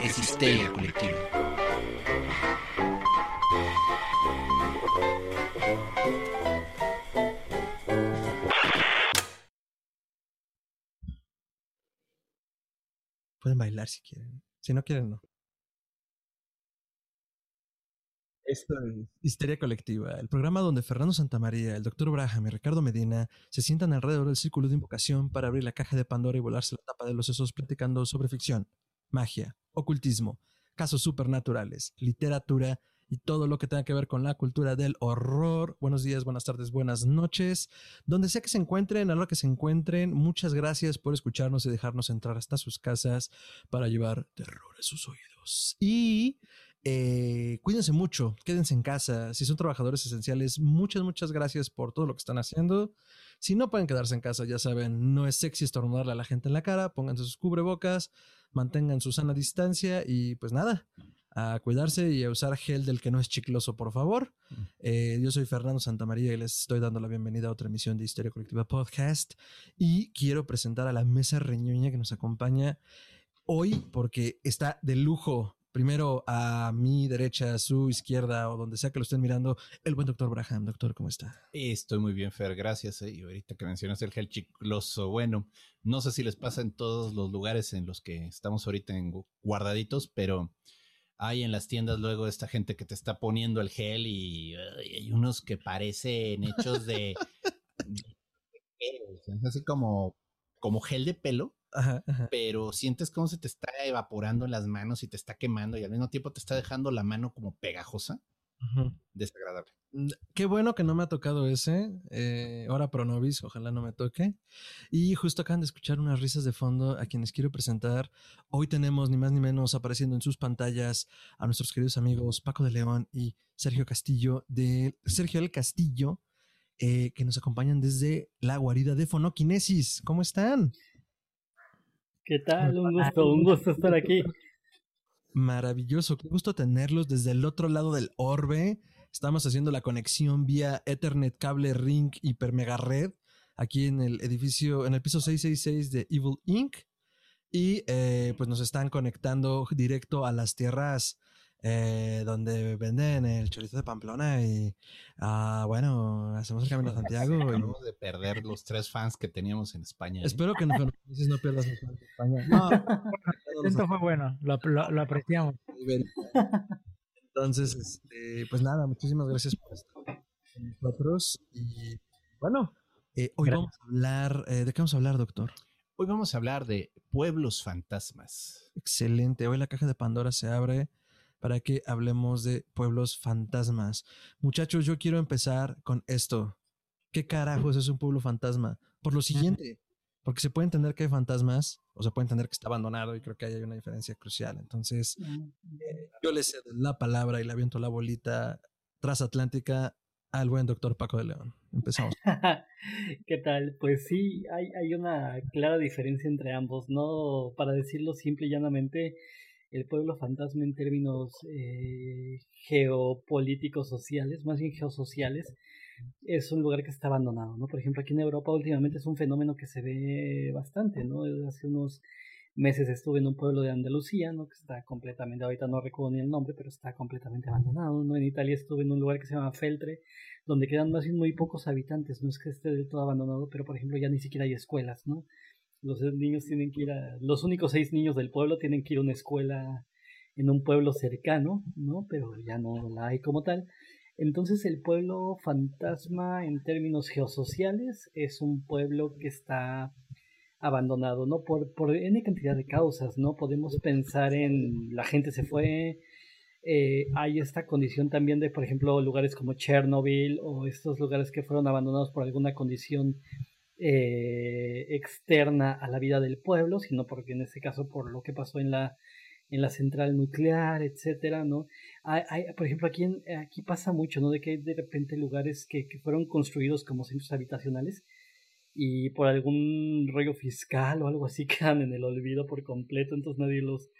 es histeria colectiva. Pueden bailar si quieren. Si no quieren, no. Esto es Histeria Colectiva, el programa donde Fernando Santamaría, el Dr. Braham y Ricardo Medina se sientan alrededor del círculo de invocación para abrir la caja de Pandora y volarse la tapa de los sesos platicando sobre ficción, magia, ocultismo, casos supernaturales, literatura y todo lo que tenga que ver con la cultura del horror. Buenos días, buenas tardes, buenas noches. Donde sea que se encuentren, a lo que se encuentren, muchas gracias por escucharnos y dejarnos entrar hasta sus casas para llevar terror a sus oídos. Y eh, cuídense mucho, quédense en casa. Si son trabajadores esenciales, muchas, muchas gracias por todo lo que están haciendo. Si no pueden quedarse en casa, ya saben, no es sexy estornudarle a la gente en la cara, pónganse sus cubrebocas, mantengan su sana distancia y pues nada, a cuidarse y a usar gel del que no es chicloso, por favor. Eh, yo soy Fernando Santamaría y les estoy dando la bienvenida a otra emisión de Historia Colectiva Podcast y quiero presentar a la mesa reñoña que nos acompaña hoy porque está de lujo primero a mi derecha, a su izquierda o donde sea que lo estén mirando, el buen doctor Braham. Doctor, ¿cómo está? Estoy muy bien, Fer, gracias. Eh. Y ahorita que mencionas el gel chicloso, bueno, no sé si les pasa en todos los lugares en los que estamos ahorita en guardaditos, pero hay en las tiendas luego esta gente que te está poniendo el gel y, hay unos que parecen hechos de, así como, como gel de pelo pero sientes cómo se te está evaporando en las manos y te está quemando y al mismo tiempo te está dejando la mano como pegajosa. Desagradable. Qué bueno que no me ha tocado ese. Eh, ahora Pronovis, ojalá no me toque. Y justo acaban de escuchar unas risas de fondo a quienes quiero presentar. Hoy tenemos ni más ni menos apareciendo en sus pantallas a nuestros queridos amigos Paco de León y Sergio Castillo de Sergio del Castillo, eh, que nos acompañan desde la guarida de Fonoquinesis. ¿Cómo están? ¿Qué tal? Un gusto, un gusto estar aquí. Maravilloso, qué gusto tenerlos desde el otro lado del orbe. Estamos haciendo la conexión vía Ethernet, cable, ring, hiper mega red, aquí en el edificio, en el piso 666 de Evil Inc. Y eh, pues nos están conectando directo a las tierras eh, donde venden el chorizo de Pamplona y ah, bueno, hacemos el camino a Santiago. Acabamos de perder los tres fans que teníamos en España. ¿eh? Espero que no, no pierdas los fans en España. No, esto fue bueno, lo, lo, apreciamos. Entonces, este, pues nada, muchísimas gracias por estar con nosotros. Y bueno, eh, hoy vamos a hablar, ¿de qué vamos a hablar, doctor? Hoy vamos a hablar de pueblos fantasmas. Excelente. Hoy la caja de Pandora se abre para que hablemos de pueblos fantasmas. Muchachos, yo quiero empezar con esto. ¿Qué carajos es un pueblo fantasma? Por lo siguiente, porque se puede entender que hay fantasmas o se puede entender que está abandonado y creo que ahí hay una diferencia crucial. Entonces, eh, yo le cedo la palabra y le aviento la bolita transatlántica al buen doctor Paco de León. Empezamos. ¿Qué tal? Pues sí, hay, hay una clara diferencia entre ambos, ¿no? Para decirlo simple y llanamente, el pueblo fantasma en términos eh, geopolíticos sociales, más bien geosociales, es un lugar que está abandonado, ¿no? Por ejemplo, aquí en Europa últimamente es un fenómeno que se ve bastante, ¿no? Hace unos meses estuve en un pueblo de Andalucía, ¿no? Que está completamente, ahorita no recuerdo ni el nombre, pero está completamente abandonado, ¿no? En Italia estuve en un lugar que se llama Feltre, donde quedan más bien muy pocos habitantes, no es que esté del todo abandonado, pero por ejemplo ya ni siquiera hay escuelas, ¿no? Los niños tienen que ir a. Los únicos seis niños del pueblo tienen que ir a una escuela en un pueblo cercano, ¿no? Pero ya no la hay como tal. Entonces, el pueblo fantasma, en términos geosociales, es un pueblo que está abandonado, ¿no? Por, por N cantidad de causas, ¿no? Podemos pensar en la gente se fue, eh, hay esta condición también de, por ejemplo, lugares como Chernobyl o estos lugares que fueron abandonados por alguna condición eh, externa a la vida del pueblo, sino porque en este caso por lo que pasó en la en la central nuclear, etcétera, ¿no? Hay, por ejemplo, aquí, aquí pasa mucho, ¿no? De que hay de repente lugares que, que fueron construidos como centros habitacionales y por algún rollo fiscal o algo así quedan en el olvido por completo, entonces nadie los,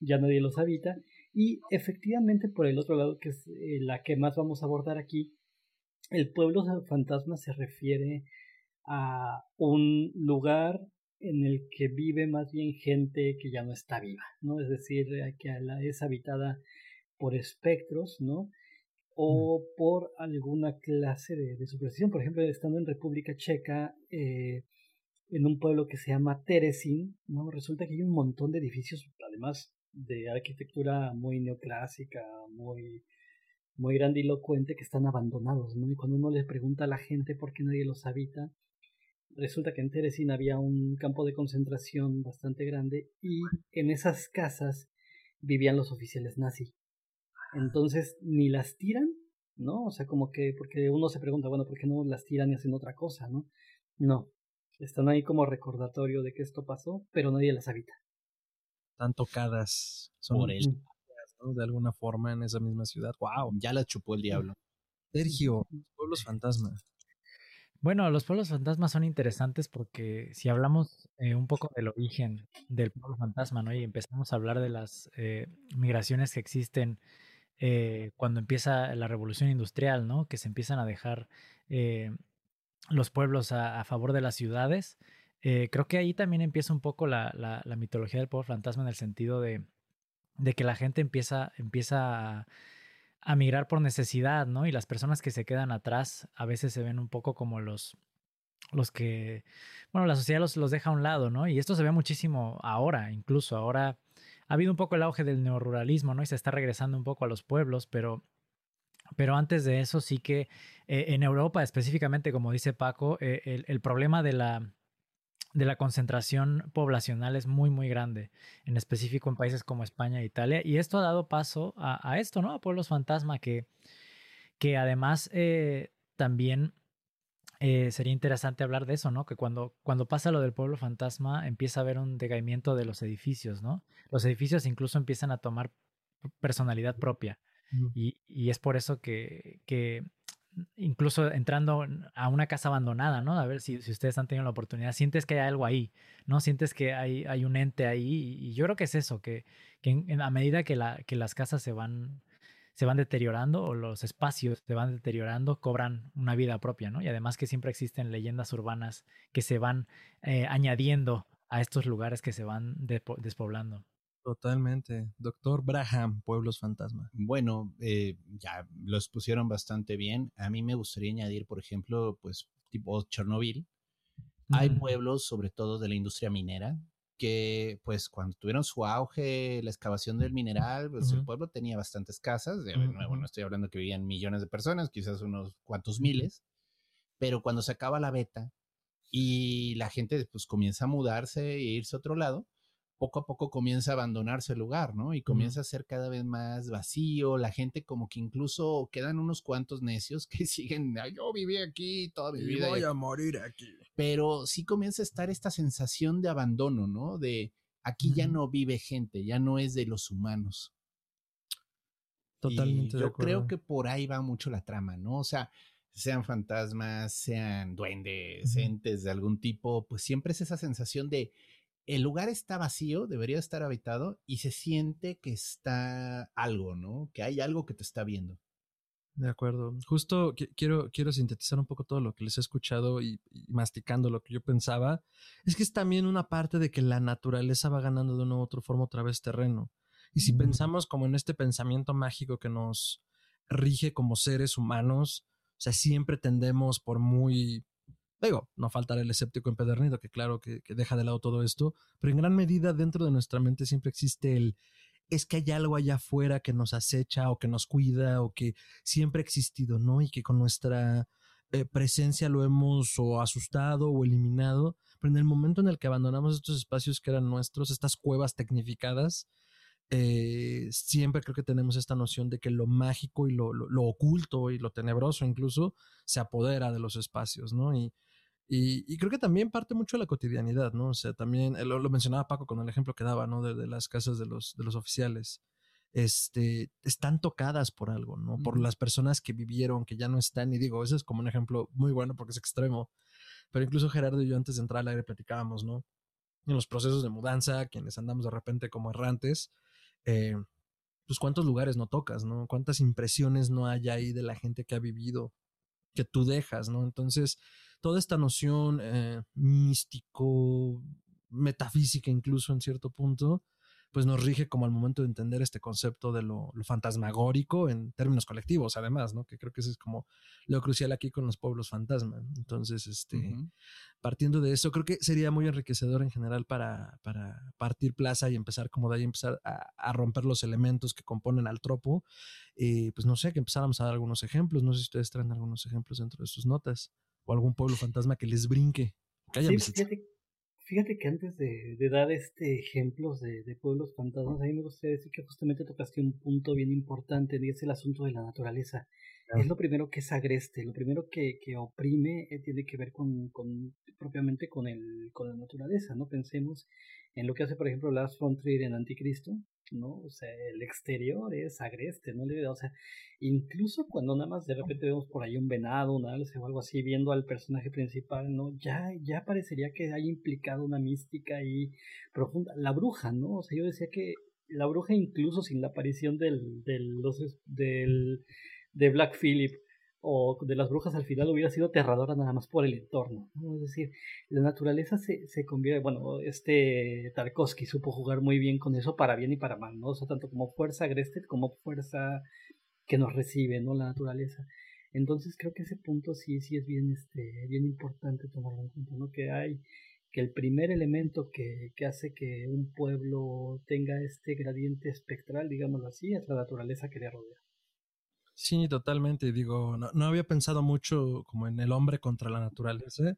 ya nadie los habita. Y efectivamente, por el otro lado, que es eh, la que más vamos a abordar aquí, el pueblo fantasma se refiere a un lugar en el que vive más bien gente que ya no está viva, ¿no? Es decir, que es habitada por espectros, ¿no? O por alguna clase de, de superstición. Por ejemplo, estando en República Checa, eh, en un pueblo que se llama Teresin, ¿no? Resulta que hay un montón de edificios, además de arquitectura muy neoclásica, muy, muy grandilocuente, que están abandonados, ¿no? Y cuando uno le pregunta a la gente por qué nadie los habita, resulta que en Teresin había un campo de concentración bastante grande y en esas casas vivían los oficiales nazi. Entonces, ni las tiran, ¿no? O sea, como que, porque uno se pregunta, bueno, ¿por qué no las tiran y hacen otra cosa, ¿no? No, están ahí como recordatorio de que esto pasó, pero nadie las habita. Están tocadas, son por él. De alguna forma en esa misma ciudad. ¡Wow! Ya las chupó el diablo. Sergio, pueblos fantasmas. Bueno, los pueblos fantasmas son interesantes porque si hablamos eh, un poco del origen del pueblo fantasma, ¿no? Y empezamos a hablar de las eh, migraciones que existen eh, cuando empieza la revolución industrial, ¿no? Que se empiezan a dejar los pueblos a, favor de las ciudades. creo que ahí también empieza un poco la, la, mitología del pueblo fantasma en el sentido de, de que la gente empieza, empieza a a migrar por necesidad, ¿no? Y las personas que se quedan atrás a veces se ven un poco como los, los que, bueno, la sociedad los, los deja a un lado, ¿no? Y esto se ve muchísimo ahora, incluso ahora ha habido un poco el auge del neoruralismo, ¿no? Y se está regresando un poco a los pueblos, pero, pero antes de eso sí que eh, en Europa específicamente, como dice Paco, eh, el, el, problema de la, de la concentración poblacional es muy, muy grande, en específico en países como España e Italia. Y esto ha dado paso a, esto, ¿no? A pueblos fantasma, que, que además eh, también eh, sería interesante hablar de eso, ¿no? Que cuando, cuando pasa lo del pueblo fantasma, empieza a haber un decaimiento de los edificios, ¿no? Los edificios incluso empiezan a tomar personalidad propia. Y, y, es por eso que, que incluso entrando a una casa abandonada, ¿no? A ver si, si, ustedes han tenido la oportunidad, sientes que hay algo ahí, ¿no? Sientes que hay, hay un ente ahí y, yo creo que es eso, que, que a medida que, la, que las casas se van, se van deteriorando o los espacios se van deteriorando, cobran una vida propia, ¿no? Y además que siempre existen leyendas urbanas que se van eh, añadiendo a estos lugares que se van despoblando. Totalmente. Doctor Braham, Pueblos Fantasma. Bueno, eh, ya los pusieron bastante bien. A mí me gustaría añadir, por ejemplo, pues tipo Chernobyl. Hay pueblos, sobre todo de la industria minera, que pues cuando tuvieron su auge, la excavación del mineral, pues el pueblo tenía bastantes casas. De nuevo, no estoy hablando que vivían millones de personas, quizás unos cuantos miles. Pero cuando se acaba la beta y la gente pues comienza a mudarse e irse a otro lado, poco a poco comienza a abandonarse el lugar, ¿no? Y comienza a ser cada vez más vacío, la gente como que incluso quedan unos cuantos necios que siguen, yo viví aquí toda mi vida. Voy a morir aquí. Pero sí comienza a estar esta sensación de abandono, ¿no? De aquí ya no vive gente, ya no es de los humanos. Totalmente. yo creo que por ahí va mucho la trama, ¿no? O sea, sean fantasmas, sean duendes, entes de algún tipo, pues siempre es esa sensación de el lugar está vacío, debería estar habitado y se siente que está algo, ¿no? Que hay algo que te está viendo. De acuerdo. Justo quiero, quiero sintetizar un poco todo lo que les he escuchado y, masticando lo que yo pensaba. Es que es también una parte de que la naturaleza va ganando de una u otra forma otra vez terreno. Y si mm. pensamos como en este pensamiento mágico que nos rige como seres humanos, o sea, siempre tendemos por muy Digo, no faltará el escéptico empedernido, que claro que, deja de lado todo esto, pero en gran medida dentro de nuestra mente siempre existe el es que hay algo allá afuera que nos acecha o que nos cuida o que siempre ha existido, ¿no? Y que con nuestra eh, presencia lo hemos o asustado o eliminado, pero en el momento en el que abandonamos estos espacios que eran nuestros, estas cuevas tecnificadas, eh, siempre creo que tenemos esta noción de que lo mágico y lo, lo, oculto y lo tenebroso incluso se apodera de los espacios, ¿no? Y, creo que también parte mucho de la cotidianidad, ¿no? O sea, también eh, lo, mencionaba Paco con el ejemplo que daba, ¿no? De, las casas de los, de los oficiales. Este, están tocadas por algo, ¿no? Por las personas que vivieron, que ya no están. Y digo, ese es como un ejemplo muy bueno porque es extremo. Pero incluso Gerardo y yo antes de entrar al aire platicábamos, ¿no? En los procesos de mudanza, quienes andamos de repente como errantes, eh, pues cuántos lugares no tocas, ¿no? Cuántas impresiones no hay ahí de la gente que ha vivido, que tú dejas, ¿no? Entonces, toda esta noción eh, místico, metafísica incluso en cierto punto, pues nos rige como al momento de entender este concepto de lo, fantasmagórico en términos colectivos, además, ¿no? Que creo que eso es como lo crucial aquí con los pueblos fantasma. Entonces, este, partiendo de eso, creo que sería muy enriquecedor en general para, para partir plaza y empezar como de ahí empezar a, romper los elementos que componen al tropo. Y pues no sé, que empezáramos a dar algunos ejemplos. No sé si ustedes traen algunos ejemplos dentro de sus notas o algún pueblo fantasma que les brinque. Que haya Fíjate que antes de, dar este ejemplos de, pueblos fantasmas, a mí me gustaría decir que justamente tocaste un punto bien importante y es el asunto de la naturaleza. Es lo primero que es agreste, lo primero que, que oprime eh, tiene que ver con, con, propiamente con, el, con la naturaleza, ¿no? Pensemos en lo que hace, por ejemplo, Last Frontier en Anticristo, ¿no? O sea, el exterior es agreste, ¿no? O sea, incluso cuando nada más de repente vemos por ahí un venado, un alce o algo así, viendo al personaje principal, ¿no? Ya, ya parecería que hay implicado una mística ahí profunda. La bruja, ¿no? O sea, yo decía que la bruja incluso sin la aparición del, del, del de Black Phillip o de las brujas al final hubiera sido aterradora nada más por el entorno. Es decir, la naturaleza se, se convierte, bueno, este Tarkovsky supo jugar muy bien con eso para bien y para mal, ¿no? O sea, tanto como fuerza agreste como fuerza que nos recibe, ¿no? La naturaleza. Entonces creo que ese punto sí, sí es bien, este, bien importante tomarlo en cuenta, ¿no? Que hay, que el primer elemento que, que hace que un pueblo tenga este gradiente espectral, digámoslo así, es la naturaleza que le rodea. Sí, totalmente. Digo, no, había pensado mucho como en el hombre contra la naturaleza,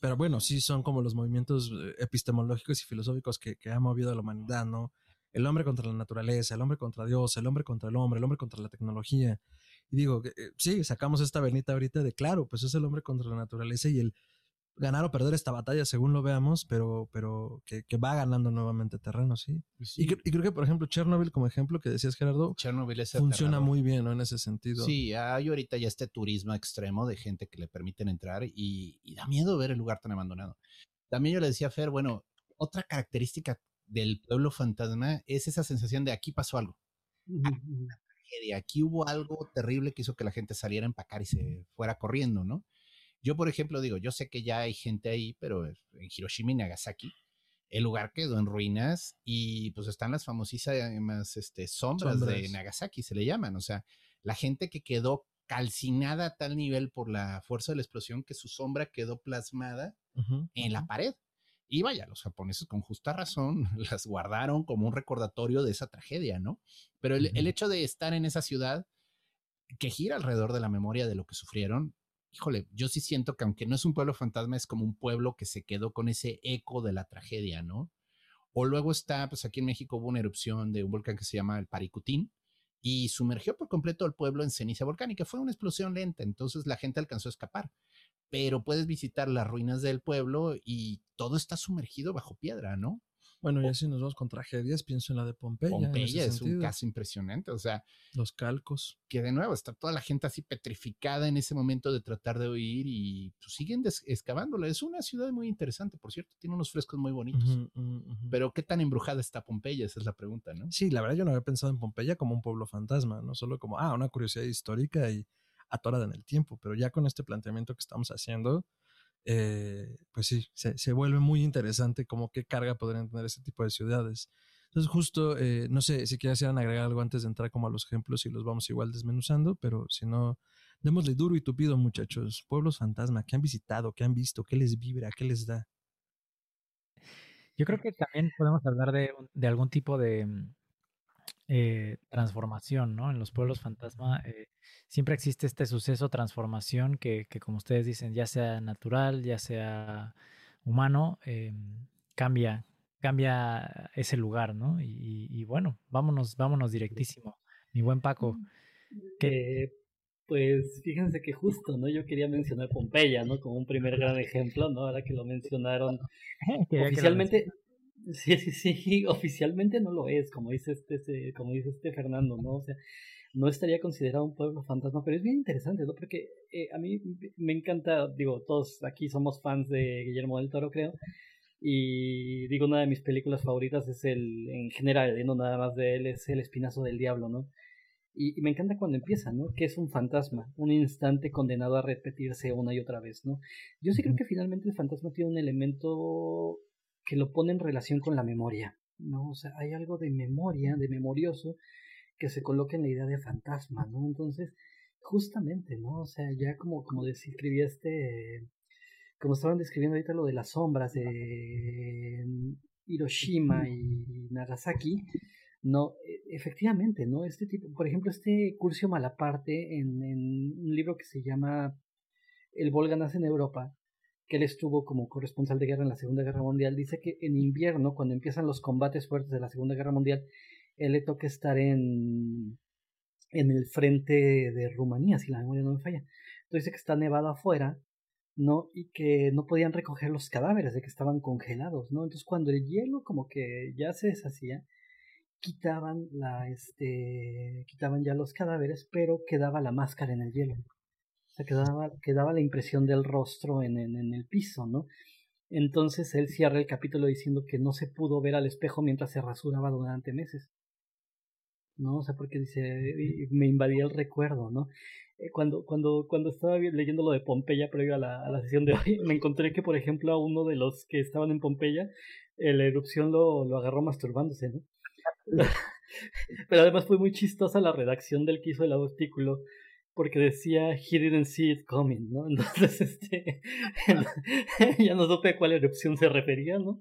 pero bueno, sí son como los movimientos eh, epistemológicos y filosóficos que, que ha movido a la humanidad, ¿no? El hombre contra la naturaleza, el hombre contra Dios, el hombre contra el hombre, el hombre contra la tecnología. Y digo, eh, sí, sacamos esta venita ahorita de claro, pues es el hombre contra la naturaleza y el ganar o perder esta batalla según lo veamos, pero, pero que, va ganando nuevamente terreno, ¿sí? Pues y, creo que, por ejemplo, Chernobyl, como ejemplo que decías, Gerardo, Chernobyl funciona muy bien, ¿no? En ese sentido. Sí, hay ahorita ya este turismo extremo de gente que le permiten entrar y, da miedo ver el lugar tan abandonado. También yo le decía a Fer, bueno, otra característica del pueblo fantasma es esa sensación de aquí pasó algo. Aquí, aquí hubo algo terrible que hizo que la gente saliera a empacar y se fuera corriendo, ¿no? Yo, por ejemplo, digo, yo sé que ya hay gente ahí, pero en Hiroshima y Nagasaki, el lugar quedó en ruinas y pues están las famosísimas este, sombras, de Nagasaki, se le llaman. O sea, la gente que quedó calcinada a tal nivel por la fuerza de la explosión que su sombra quedó plasmada en la pared. Y vaya, los japoneses con justa razón las guardaron como un recordatorio de esa tragedia, ¿no? Pero el, el hecho de estar en esa ciudad que gira alrededor de la memoria de lo que sufrieron, híjole, yo sí siento que aunque no es un pueblo fantasma, es como un pueblo que se quedó con ese eco de la tragedia, ¿no? O luego está, pues aquí en México hubo una erupción de un volcán que se llama el Paricutín y sumergió por completo al pueblo en ceniza volcánica. Fue una explosión lenta, entonces la gente alcanzó a escapar. Pero puedes visitar las ruinas del pueblo y todo está sumergido bajo piedra, ¿no? Bueno, ya si nos vamos con tragedias, pienso en la de Pompeya. Pompeya es un caso impresionante, o sea. Los calcos. Que de nuevo está toda la gente así petrificada en ese momento de tratar de huir y pues, siguen excavándola. Es una ciudad muy interesante, por cierto, tiene unos frescos muy bonitos. Pero ¿qué tan embrujada está Pompeya? Esa es la pregunta, ¿no? Sí, la verdad yo no había pensado en Pompeya como un pueblo fantasma, no solo como, ah, una curiosidad histórica y atorada en el tiempo, pero ya con este planteamiento que estamos haciendo, eh, pues sí, se, vuelve muy interesante como qué carga podrían tener ese tipo de ciudades. Entonces, justo, eh, no sé si quisieran agregar algo antes de entrar como a los ejemplos y los vamos igual desmenuzando, pero si no, démosle duro y tupido, muchachos. Pueblos fantasma, ¿qué han visitado? ¿Qué han visto? ¿Qué les vibra? ¿Qué les da? Yo creo que también podemos hablar de, de algún tipo de, eh, transformación, ¿no? En los pueblos fantasma eh, siempre existe este suceso, transformación, que, que, como ustedes dicen, ya sea natural, ya sea humano, eh, cambia, cambia ese lugar, ¿no? Y, bueno, vámonos, vámonos directísimo. Mi buen Paco. Que, pues fíjense que justo, ¿no? Yo quería mencionar Pompeya, ¿no? Como un primer gran ejemplo, ¿no? Ahora que lo mencionaron. Oficialmente, Sí, sí, sí, oficialmente no lo es, como dice este, como dice este Fernando, ¿no? O sea, no estaría considerado un pueblo fantasma, pero es bien interesante, ¿no? Porque eh, a mí me encanta, digo, todos aquí somos fans de Guillermo del Toro, creo, y digo, una de mis películas favoritas es el, en general, no nada más de él, es El Espinazo del Diablo, ¿no? Y, y, me encanta cuando empieza, ¿no? Que es un fantasma, un instante condenado a repetirse una y otra vez, ¿no? Yo sí creo que finalmente el fantasma tiene un elemento que lo pone en relación con la memoria, ¿no? O sea, hay algo de memoria, de memorioso, que se coloca en la idea de fantasma, ¿no? Entonces, justamente, ¿no? O sea, ya como, como describía este, como estaban describiendo ahorita lo de las sombras de Hiroshima y Nagasaki, no, e, efectivamente, ¿no? Este tipo, por ejemplo, este Curcio Malaparte en, en un libro que se llama El Volga nace en Europa, que él estuvo como corresponsal de guerra en la Segunda Guerra Mundial, dice que en invierno, cuando empiezan los combates fuertes de la Segunda Guerra Mundial, él le toca estar en, en el frente de Rumanía, si la memoria no me falla. Entonces dice que está nevado afuera, ¿no? Y que no podían recoger los cadáveres, de que estaban congelados, ¿no? Entonces cuando el hielo como que ya se deshacía, quitaban la, este, quitaban ya los cadáveres, pero quedaba la máscara en el hielo quedaba, quedaba la impresión del rostro en, en, el piso, ¿no? Entonces él cierra el capítulo diciendo que no se pudo ver al espejo mientras se rasuraba durante meses. ¿No? O sea, porque dice, me invadía el recuerdo, ¿no? Eh, cuando, cuando, cuando estaba leyendo lo de Pompeya previo a la, a la sesión de hoy, me encontré que, por ejemplo, a uno de los que estaban en Pompeya, eh, la erupción lo, lo agarró masturbándose, ¿no? Pero además fue muy chistosa la redacción del que hizo el artículo, porque decía he didn't see it coming, ¿no? Entonces, este, ya no supe a cuál erupción se refería, ¿no?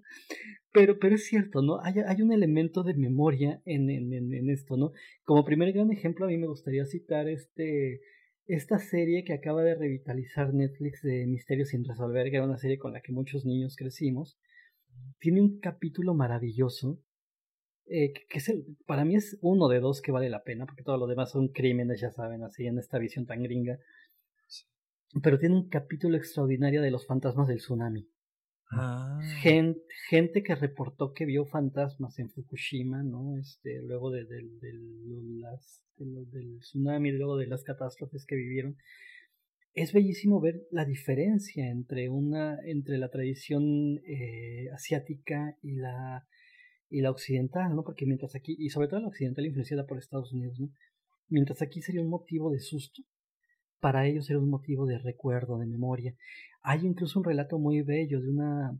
Pero, pero es cierto, ¿no? Hay, hay un elemento de memoria en, en, en, esto, ¿no? Como primer gran ejemplo, a mí me gustaría citar este, esta serie que acaba de revitalizar Netflix de Misterios sin resolver, que era una serie con la que muchos niños crecimos. Tiene un capítulo maravilloso eh, que es el, para mí es uno de dos que vale la pena, porque todo lo demás son crímenes, ya saben, así en esta visión tan gringa. Pero tiene un capítulo extraordinario de los fantasmas del tsunami. Ah. Gente, gente, que reportó que vio fantasmas en Fukushima, ¿no? Este, luego de, de, de, las, del tsunami, luego de las catástrofes que vivieron. Es bellísimo ver la diferencia entre una, entre la tradición eh, asiática y la y la occidental, ¿no? Porque mientras aquí, y sobre todo la occidental influenciada por Estados Unidos, ¿no? Mientras aquí sería un motivo de susto, para ellos era un motivo de recuerdo, de memoria. Hay incluso un relato muy bello de una,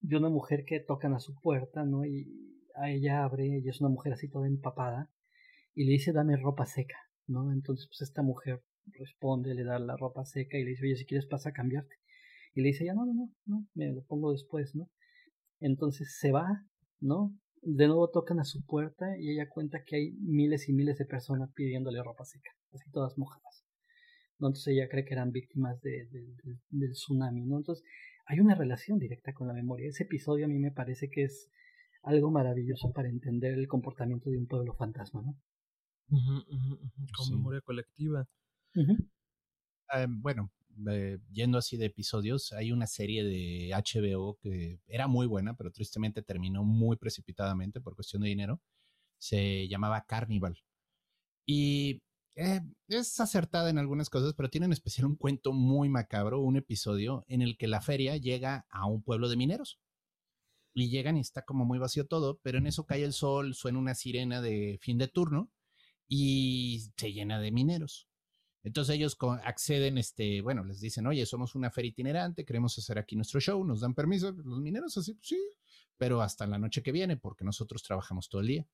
de una mujer que tocan a su puerta, ¿no? Y a ella abre, y es una mujer así toda empapada, y le dice, dame ropa seca, ¿no? Entonces, pues esta mujer responde, le da la ropa seca y le dice, oye, si quieres pasa a cambiarte. Y le dice, ya, no, no, no, no, me lo pongo después, ¿no? Entonces se va, ¿no? De nuevo tocan a su puerta y ella cuenta que hay miles y miles de personas pidiéndole ropa seca, así todas mojadas. ¿no? Entonces ella cree que eran víctimas de, del tsunami, ¿no? Entonces hay una relación directa con la memoria. Ese episodio a mí me parece que es algo maravilloso para entender el comportamiento de un pueblo fantasma, ¿no? Con memoria colectiva. Ah, bueno, eh, yendo así de episodios, hay una serie de HBO que era muy buena, pero tristemente terminó muy precipitadamente por cuestión de dinero. Se llamaba Carnival. Y eh, es acertada en algunas cosas, pero tiene en especial un cuento muy macabro, un episodio en el que la feria llega a un pueblo de mineros. Y llegan y está como muy vacío todo, pero en eso cae el sol, suena una sirena de fin de turno y se llena de mineros. Entonces ellos acceden, este, bueno, les dicen, oye, somos una feria itinerante, queremos hacer aquí nuestro show, nos dan permiso. Los mineros así, sí, pero hasta la noche que viene, porque nosotros trabajamos todo el día.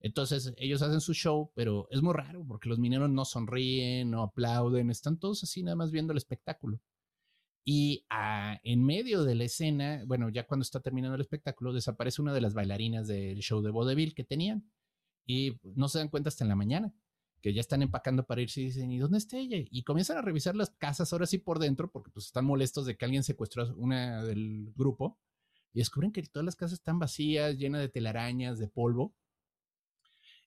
Entonces ellos hacen su show, pero es muy raro porque los mineros no sonríen, no aplauden, están todos así nada más viendo el espectáculo. Y ah, en medio de la escena, bueno, ya cuando está terminando el espectáculo, desaparece una de las bailarinas del show de vodevil que tenían y no se dan cuenta hasta en la mañana que ya están empacando para irse y dicen, ¿y dónde está ella? Y comienzan a revisar las casas ahora sí por dentro, porque pues están molestos de que alguien secuestró a una del grupo, y descubren que todas las casas están vacías, llenas de telarañas, de polvo.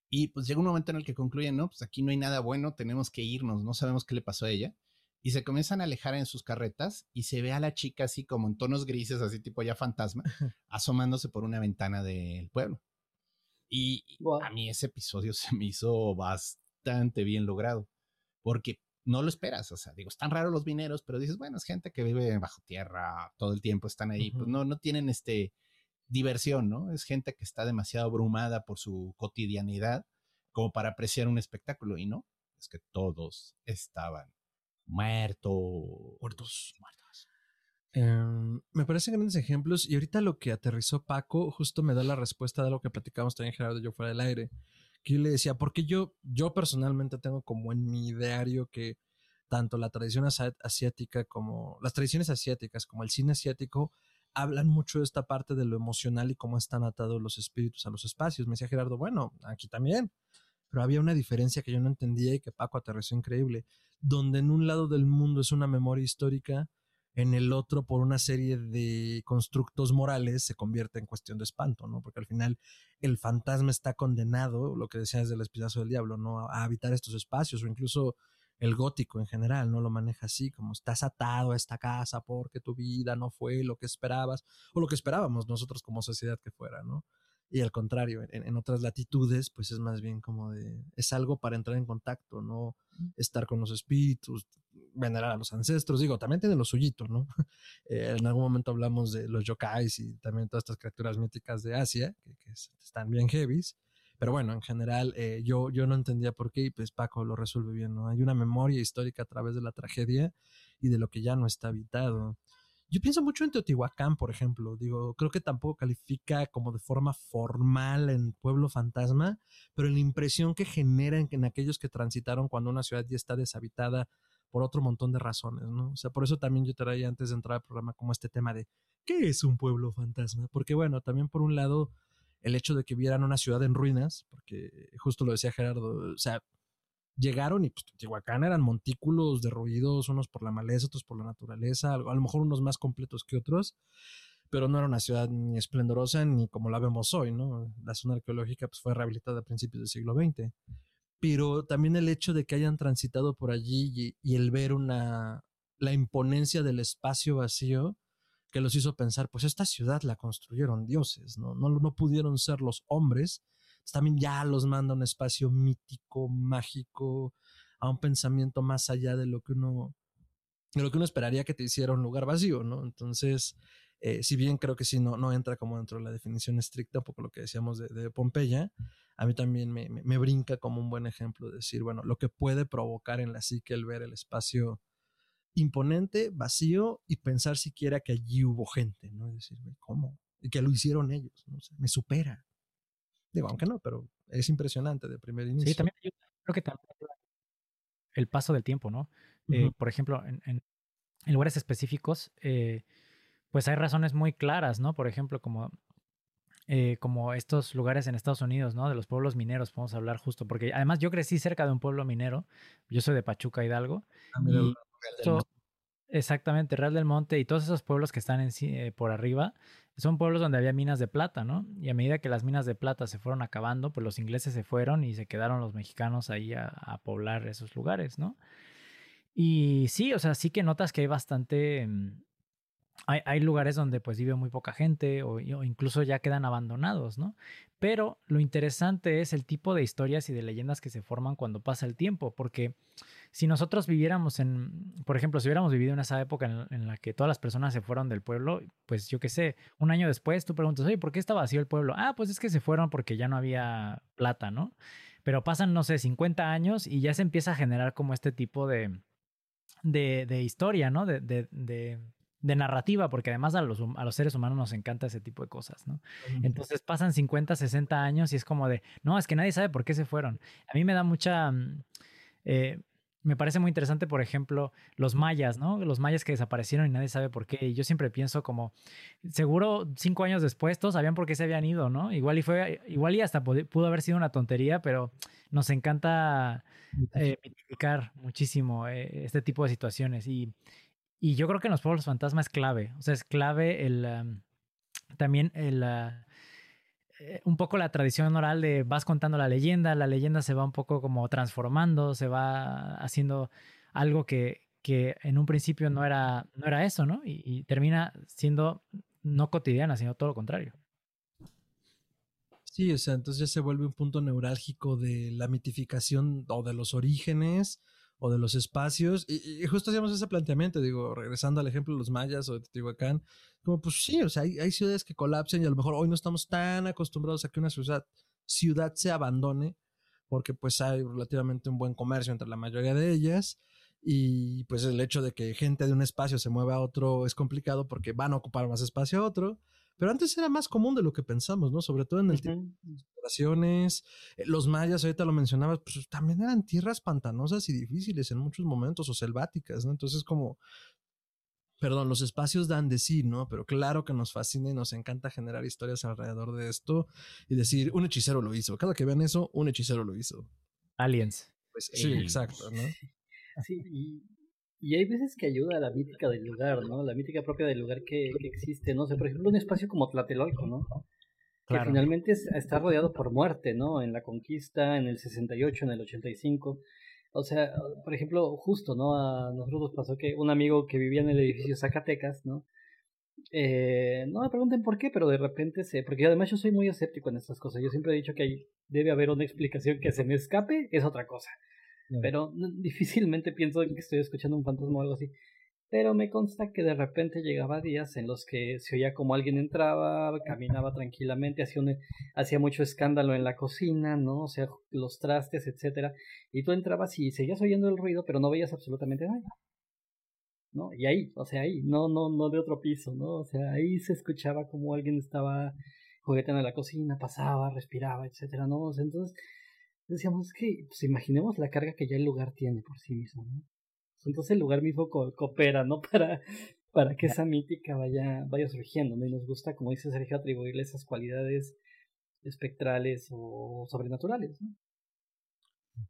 Y pues llega un momento en el que concluyen, no, pues aquí no hay nada bueno, tenemos que irnos, no sabemos qué le pasó a ella. Y se comienzan a alejar en sus carretas y se ve a la chica así como en tonos grises, así tipo ya fantasma, asomándose por una ventana del pueblo. Y a mí ese episodio se me hizo bastante bien logrado, porque no lo esperas, o sea, digo, están raros los mineros, pero dices, bueno, es gente que vive bajo tierra todo el tiempo, están ahí, pues no, no tienen este diversión, ¿no? Es gente que está demasiado abrumada por su cotidianidad como para apreciar un espectáculo, y no, es que todos estaban muertos, muertos, muertos. Em, me parecen grandes ejemplos y ahorita lo que aterrizó Paco justo me da la respuesta de lo que platicábamos también Gerardo y yo fuera del aire. Que yo le decía, porque yo, yo personalmente tengo como en mi ideario que tanto la tradición asiática como las tradiciones asiáticas como el cine asiático hablan mucho de esta parte de lo emocional y cómo están atados los espíritus a los espacios. Me decía Gerardo, bueno, aquí también, pero había una diferencia que yo no entendía y que Paco aterrizó increíble, donde en un lado del mundo es una memoria histórica, en el otro por una serie de constructos morales se convierte en cuestión de espanto, ¿no? Porque al final el fantasma está condenado, lo que decías del espizazo del diablo, ¿no? A habitar estos espacios o incluso el gótico en general no lo maneja así, como estás atado a esta casa porque tu vida no fue lo que esperabas o lo que esperábamos nosotros como sociedad que fuera, ¿no? Y al contrario, en, otras latitudes, pues es más bien como de, es algo para entrar en contacto, no estar con los espíritus, venerar a los ancestros, digo, también tiene lo suyito, ¿no? Eh, en algún momento hablamos de los yokais y también todas estas criaturas míticas de Asia, que, que están bien heavies, pero bueno, en general, eh, yo, yo no entendía por qué y pues Paco lo resuelve bien, ¿no? Hay una memoria histórica a través de la tragedia y de lo que ya no está habitado. Yo pienso mucho en Teotihuacán, por ejemplo. Digo, creo que tampoco califica como de forma formal en Pueblo Fantasma, pero la impresión que genera en, en aquellos que transitaron cuando una ciudad ya está deshabitada por otro montón de razones, ¿no? O sea, por eso también yo traía antes de entrar al programa como este tema de ¿qué es un pueblo fantasma? Porque bueno, también por un lado el hecho de que vieran una ciudad en ruinas, porque justo lo decía Gerardo, o sea, llegaron y pues Teotihuacán eran montículos derruidos, unos por la maleza, otros por la naturaleza, a lo mejor unos más completos que otros, pero no era una ciudad ni esplendorosa ni como la vemos hoy, ¿no? La zona arqueológica pues, fue rehabilitada a principios del siglo XX. Pero también el hecho de que hayan transitado por allí y, el ver una, la imponencia del espacio vacío, que los hizo pensar, pues esta ciudad la construyeron dioses, ¿no? No, no pudieron ser los hombres, también ya los manda a un espacio mítico, mágico, a un pensamiento más allá de lo que uno, de lo que uno esperaría que te hiciera un lugar vacío, ¿no? Entonces, eh, si bien creo que sí no, no entra como dentro de la definición estricta, un poco lo que decíamos de, de Pompeya, a mí también me, me, me, brinca como un buen ejemplo de decir, bueno, lo que puede provocar en la psique el ver el espacio imponente, vacío y pensar siquiera que allí hubo gente, ¿no? Es decir, ¿cómo? Y que lo hicieron ellos, ¿no? me supera. Digo, aunque no, pero es impresionante de primer inicio. Sí, también yo creo que también el paso del tiempo, ¿no? eh, por ejemplo, en, en, lugares específicos, eh, pues hay razones muy claras, ¿no? Por ejemplo, como, eh, como estos lugares en Estados Unidos, ¿no? De los pueblos mineros, podemos hablar justo, porque además yo crecí cerca de un pueblo minero, yo soy de Pachuca, Hidalgo, ah, y, exactamente, Real del Monte y todos esos pueblos que están en, eh, por arriba son pueblos donde había minas de plata, ¿no? Y a medida que las minas de plata se fueron acabando, pues los ingleses se fueron y se quedaron los mexicanos ahí a, a poblar esos lugares, ¿no? Y sí, o sea, sí que notas que hay bastante... Mm, hay, lugares donde pues vive muy poca gente o, incluso ya quedan abandonados, ¿no? Pero lo interesante es el tipo de historias y de leyendas que se forman cuando pasa el tiempo, porque si nosotros viviéramos en, por ejemplo, si hubiéramos vivido en esa época en, en la que todas las personas se fueron del pueblo, pues yo qué sé, un año después tú preguntas, oye, ¿por qué está vacío el pueblo? Ah, pues es que se fueron porque ya no había plata, ¿no? Pero pasan, no sé, 50 años y ya se empieza a generar como este tipo de, de, de historia, ¿no? De, de, de, narrativa, porque además a los, a los seres humanos nos encanta ese tipo de cosas, ¿no? Entonces pasan 50, 60 años y es como de, no, es que nadie sabe por qué se fueron. A mí me da mucha... Mm, eh, me parece muy interesante, por ejemplo, los mayas, ¿no? Los mayas que desaparecieron y nadie sabe por qué. Y yo siempre pienso como, seguro cinco años después todos sabían por qué se habían ido, ¿no? Igual y fue, igual y hasta pudo haber sido una tontería, pero nos encanta eh, mitificar muchísimo eh, este tipo de situaciones. Y, y yo creo que en los pueblos fantasmas es clave. O sea, es clave el también el uh, un poco la tradición oral de vas contando la leyenda, la leyenda se va un poco como transformando, se va haciendo algo que, que en un principio no era, no era eso, ¿no? Y, termina siendo no cotidiana, sino todo lo contrario. Sí, o sea, entonces ya se vuelve un punto neurálgico de la mitificación o de los orígenes o de los espacios. Y, justo hacíamos ese planteamiento, digo, regresando al ejemplo de los mayas o de Teotihuacán, como pues sí, o sea, hay, hay, ciudades que colapsen y a lo mejor hoy no estamos tan acostumbrados a que una ciudad, ciudad se abandone, porque pues hay relativamente un buen comercio entre la mayoría de ellas. y pues el hecho de que gente de un espacio se mueva a otro es complicado porque van a ocupar más espacio a otro. Pero antes era más común de lo que pensamos, ¿no? Sobre todo en el tiempo de exploraciones. Eh, los mayas, ahorita lo mencionabas, pues también eran tierras pantanosas y difíciles en muchos momentos o selváticas, ¿no? Entonces como perdón, los espacios dan de sí, ¿no? Pero claro que nos fascina y nos encanta generar historias alrededor de esto y decir, un hechicero lo hizo. Cada que vean eso, un hechicero lo hizo. Aliens. Pues sí, exacto, ¿no? Sí, y, y, hay veces que ayuda a la mítica del lugar, ¿no? La mítica propia del lugar que, que existe, ¿no? O sea, por ejemplo, un espacio como Tlatelolco, ¿no? Que finalmente está rodeado por muerte, ¿no? En la conquista, en el 68, en el 85 o sea, por ejemplo, justo, ¿no? A nosotros nos pasó que un amigo que vivía en el edificio Zacatecas, ¿no? Eh, no me pregunten por qué, pero de repente se... Porque además yo soy muy escéptico en estas cosas. Yo siempre he dicho que hay, debe haber una explicación que se me escape, es otra cosa. Pero difícilmente pienso en que estoy escuchando un fantasma o algo así. Pero me consta que de repente llegaba días en los que se oía como alguien entraba, caminaba tranquilamente, hacía, hacía mucho escándalo en la cocina, ¿no? O sea, los trastes, etcétera. Y tú entrabas y seguías oyendo el ruido, pero no veías absolutamente nada. ¿No? Y ahí, o sea, ahí, no, no, no de otro piso, ¿no? O sea, ahí se escuchaba como alguien estaba jugueteando en la cocina, pasaba, respiraba, etcétera, ¿no? entonces decíamos que, pues imaginemos la carga que ya el lugar tiene por sí mismo, ¿no? Entonces el lugar mismo coopera, ¿no? Para, para que esa mítica vaya, vaya surgiendo, ¿no? Y nos gusta, como dice Sergio, atribuirle esas cualidades espectrales o sobrenaturales, ¿no?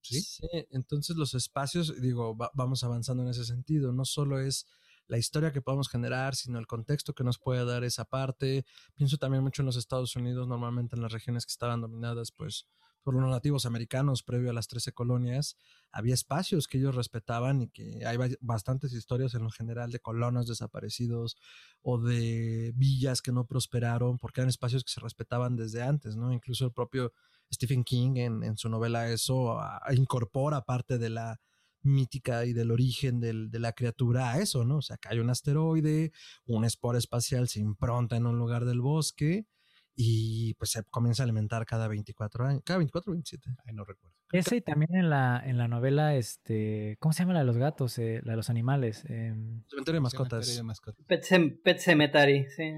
Sí. entonces los espacios, digo, vamos avanzando en ese sentido, no solo es la historia que podemos generar, sino el contexto que nos puede dar esa parte. Pienso también mucho en los Estados Unidos, normalmente en las regiones que estaban dominadas, pues por los nativos americanos previo a las 13 colonias, había espacios que ellos respetaban y que hay bastantes historias en lo general de colonos desaparecidos o de villas que no prosperaron porque eran espacios que se respetaban desde antes, ¿no? Incluso el propio Stephen King en, su novela eso incorpora parte de la mítica y del origen de la criatura a eso, ¿no? O sea, cae un asteroide, un espora espacial se impronta en un lugar del bosque y pues se comienza a alimentar cada 24 años, cada 24 o 27, ahí no recuerdo. Ese y también en la, en la novela, este, ¿cómo se llama la de los gatos? Eh, la de los animales. Eh, Cementerio de mascotas. Pet, Cemetery, sí.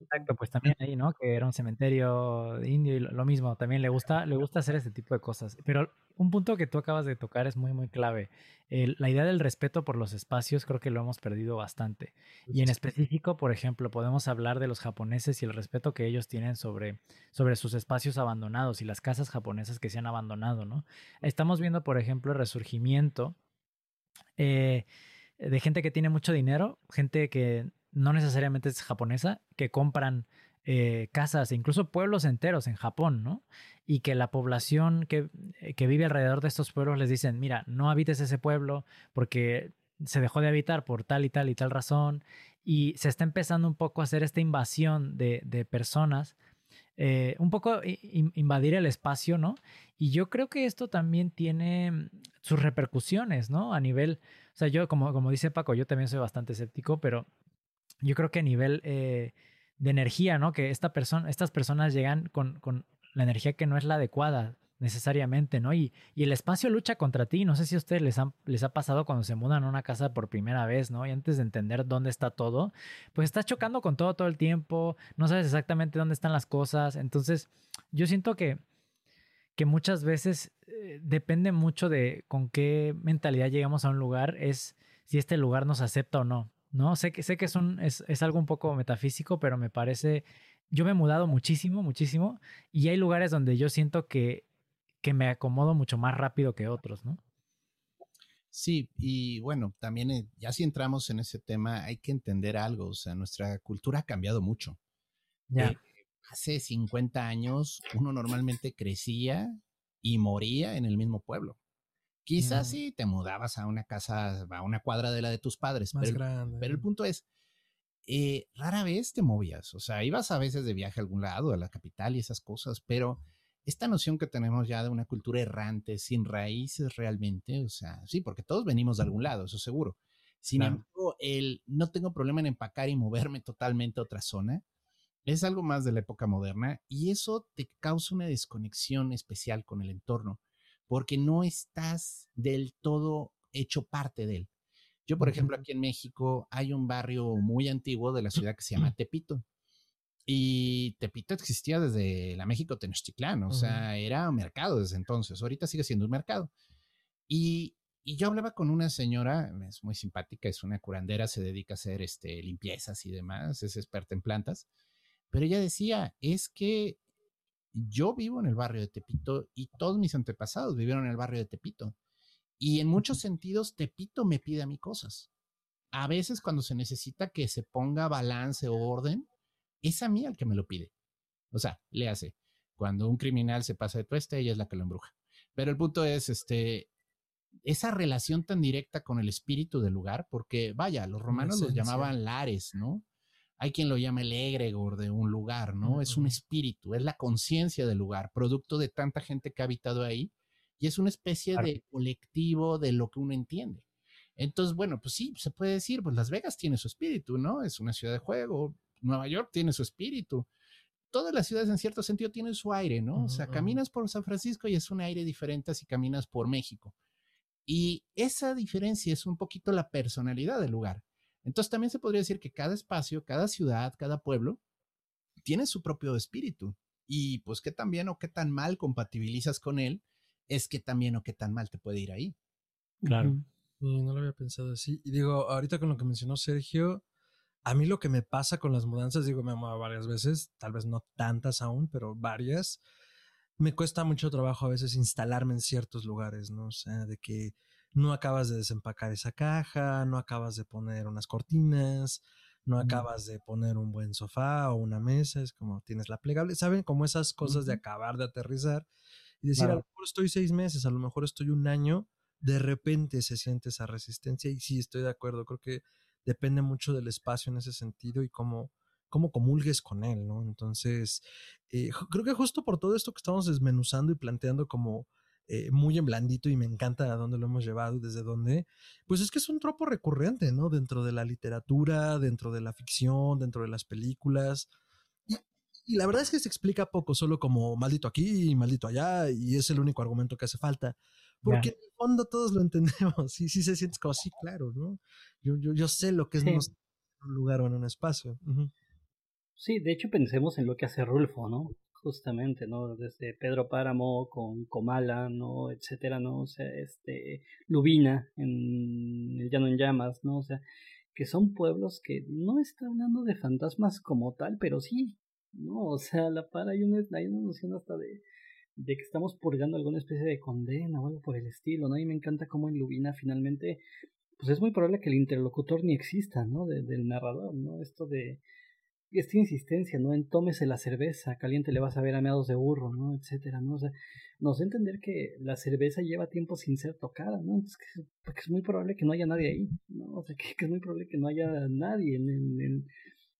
Exacto, pues también ahí, ¿no? Que era un cementerio indio y lo, mismo. También le gusta, le gusta hacer ese tipo de cosas. Pero un punto que tú acabas de tocar es muy, muy clave. la idea del respeto por los espacios creo que lo hemos perdido bastante. Y en específico, por ejemplo, podemos hablar de los japoneses y el respeto que ellos tienen sobre, sobre sus espacios abandonados y las casas japonesas que se han abandonado, ¿no? Estamos viendo, por ejemplo, el resurgimiento eh, de gente que tiene mucho dinero, gente que no necesariamente es japonesa, que compran eh, casas, incluso pueblos enteros en Japón, ¿no? Y que la población que, eh, que, vive alrededor de estos pueblos les dicen, mira, no habites ese pueblo porque se dejó de habitar por tal y tal y tal razón. Y se está empezando un poco a hacer esta invasión de, personas, un poco invadir el espacio, ¿no? Y yo creo que esto también tiene sus repercusiones, ¿no? A nivel, o sea, yo como, como dice Paco, yo también soy bastante escéptico, pero yo creo que a nivel de energía, ¿no? Que esta persona, estas personas llegan con, con, la energía que no es la adecuada necesariamente, ¿no? Y, y, el espacio lucha contra ti. No sé si a ustedes les, han, les ha pasado cuando se mudan a una casa por primera vez, ¿no? Y antes de entender dónde está todo, pues estás chocando con todo todo el tiempo, no sabes exactamente dónde están las cosas. Entonces, yo siento que, que muchas veces eh, depende mucho de con qué mentalidad llegamos a un lugar, es si este lugar nos acepta o no. ¿no? Sé que, sé que es, es, algo un poco metafísico, pero me parece, yo me he mudado muchísimo, muchísimo, y hay lugares donde yo siento que, que me acomodo mucho más rápido que otros, ¿no? Sí, y bueno, también eh, ya si entramos en ese tema, hay que entender algo, o sea, nuestra cultura ha cambiado mucho. Ya. Eh, hace 50 años uno normalmente crecía y moría en el mismo pueblo. Quizás sí te mudabas a una casa, a una cuadra de la de tus padres, Más pero, grande. pero el punto es, eh, rara vez te movías, o sea, ibas a veces de viaje a algún lado, a la capital y esas cosas, pero esta noción que tenemos ya de una cultura errante, sin raíces realmente, o sea, sí, porque todos venimos de algún lado, eso seguro. Sin embargo, el no tengo problema en empacar y moverme totalmente a otra zona, es algo más de la época moderna y eso te causa una desconexión especial con el entorno porque no estás del todo hecho parte de él. Yo, por ejemplo, aquí en México hay un barrio muy antiguo de la ciudad que se llama Tepito. Y Tepito existía desde la México Tenochtitlán, o sea, era un mercado desde entonces. Ahorita sigue siendo un mercado. Y, y, yo hablaba con una señora, es muy simpática, es una curandera, se dedica a hacer este, limpiezas y demás, es experta en plantas. Pero ella decía, es que yo vivo en el barrio de Tepito y todos mis antepasados vivieron en el barrio de Tepito. Y en muchos sentidos, Tepito me pide a mí cosas. A veces cuando se necesita que se ponga balance o orden, es a mí al que me lo pide. O sea, le hace. Cuando un criminal se pasa de tueste, ella es la que lo embruja. Pero el punto es, este, esa relación tan directa con el espíritu del lugar, porque vaya, los romanos los llamaban lares, ¿no? Hay quien lo llama el egregor de un lugar, ¿no? Es un espíritu, es la conciencia del lugar, producto de tanta gente que ha habitado ahí, y es una especie de colectivo de lo que uno entiende. Entonces, bueno, pues sí, se puede decir, pues Las Vegas tiene su espíritu, ¿no? Es una ciudad de juego, Nueva York tiene su espíritu. Todas las ciudades en cierto sentido tienen su aire, ¿no? o sea, caminas por San Francisco y es un aire diferente si caminas por México. Y esa diferencia es un poquito la personalidad del lugar. Entonces también se podría decir que cada espacio, cada ciudad, cada pueblo tiene su propio espíritu. Y pues qué tan bien o qué tan mal compatibilizas con él, es que tan bien o qué tan mal te puede ir ahí. Claro. Y no lo había pensado así. Y digo, ahorita con lo que mencionó Sergio, a mí lo que me pasa con las mudanzas, digo, me he mudado varias veces, tal vez no tantas aún, pero varias. Me cuesta mucho trabajo a veces instalarme en ciertos lugares, ¿no? O sea, de que no acabas de desempacar esa caja, no acabas de poner unas cortinas, no acabas de poner un buen sofá o una mesa, es como tienes la plegable, ¿saben? Como esas cosas de acabar de aterrizar y decir, a lo mejor estoy seis meses, a lo mejor estoy un año, de repente se siente esa resistencia y sí, estoy de acuerdo, creo que depende mucho del espacio en ese sentido y cómo, cómo comulgues con él, ¿no? Entonces, eh, creo que justo por todo esto que estamos desmenuzando y planteando como eh, muy en blandito y me encanta a dónde lo hemos llevado y desde dónde, pues es que es un tropo recurrente, ¿no? Dentro de la literatura, dentro de la ficción, dentro de las películas. Y, y la verdad es que se explica poco, solo como maldito aquí y maldito allá, y es el único argumento que hace falta. Porque en el fondo todos lo entendemos. Y sí se siente como, sí, claro, ¿no? Yo, yo, yo sé lo que es en un lugar o en un espacio. Sí, de hecho pensemos en lo que hace Rulfo, ¿no? Justamente, ¿no? Desde Pedro Páramo con Comala, ¿no? Etcétera, ¿no? O sea, este, Lubina en El Llano en Llamas, ¿no? O sea, que son pueblos que no están hablando de fantasmas como tal, pero sí, ¿no? O sea, la par hay una, hay una noción hasta de de que estamos purgando alguna especie de condena o algo por el estilo, ¿no? Y me encanta cómo en Lubina finalmente, pues es muy probable que el interlocutor ni exista, ¿no? del narrador, ¿no? Esto de esta insistencia, ¿no? En tómese la cerveza, caliente le vas a ver a meados de burro, ¿no? Etcétera, ¿no? O sea, nos da a entender que la cerveza lleva tiempo sin ser tocada, ¿no? Entonces, que, porque es muy probable que no haya nadie ahí, ¿no? O sea, que, es muy probable que no haya nadie en, en,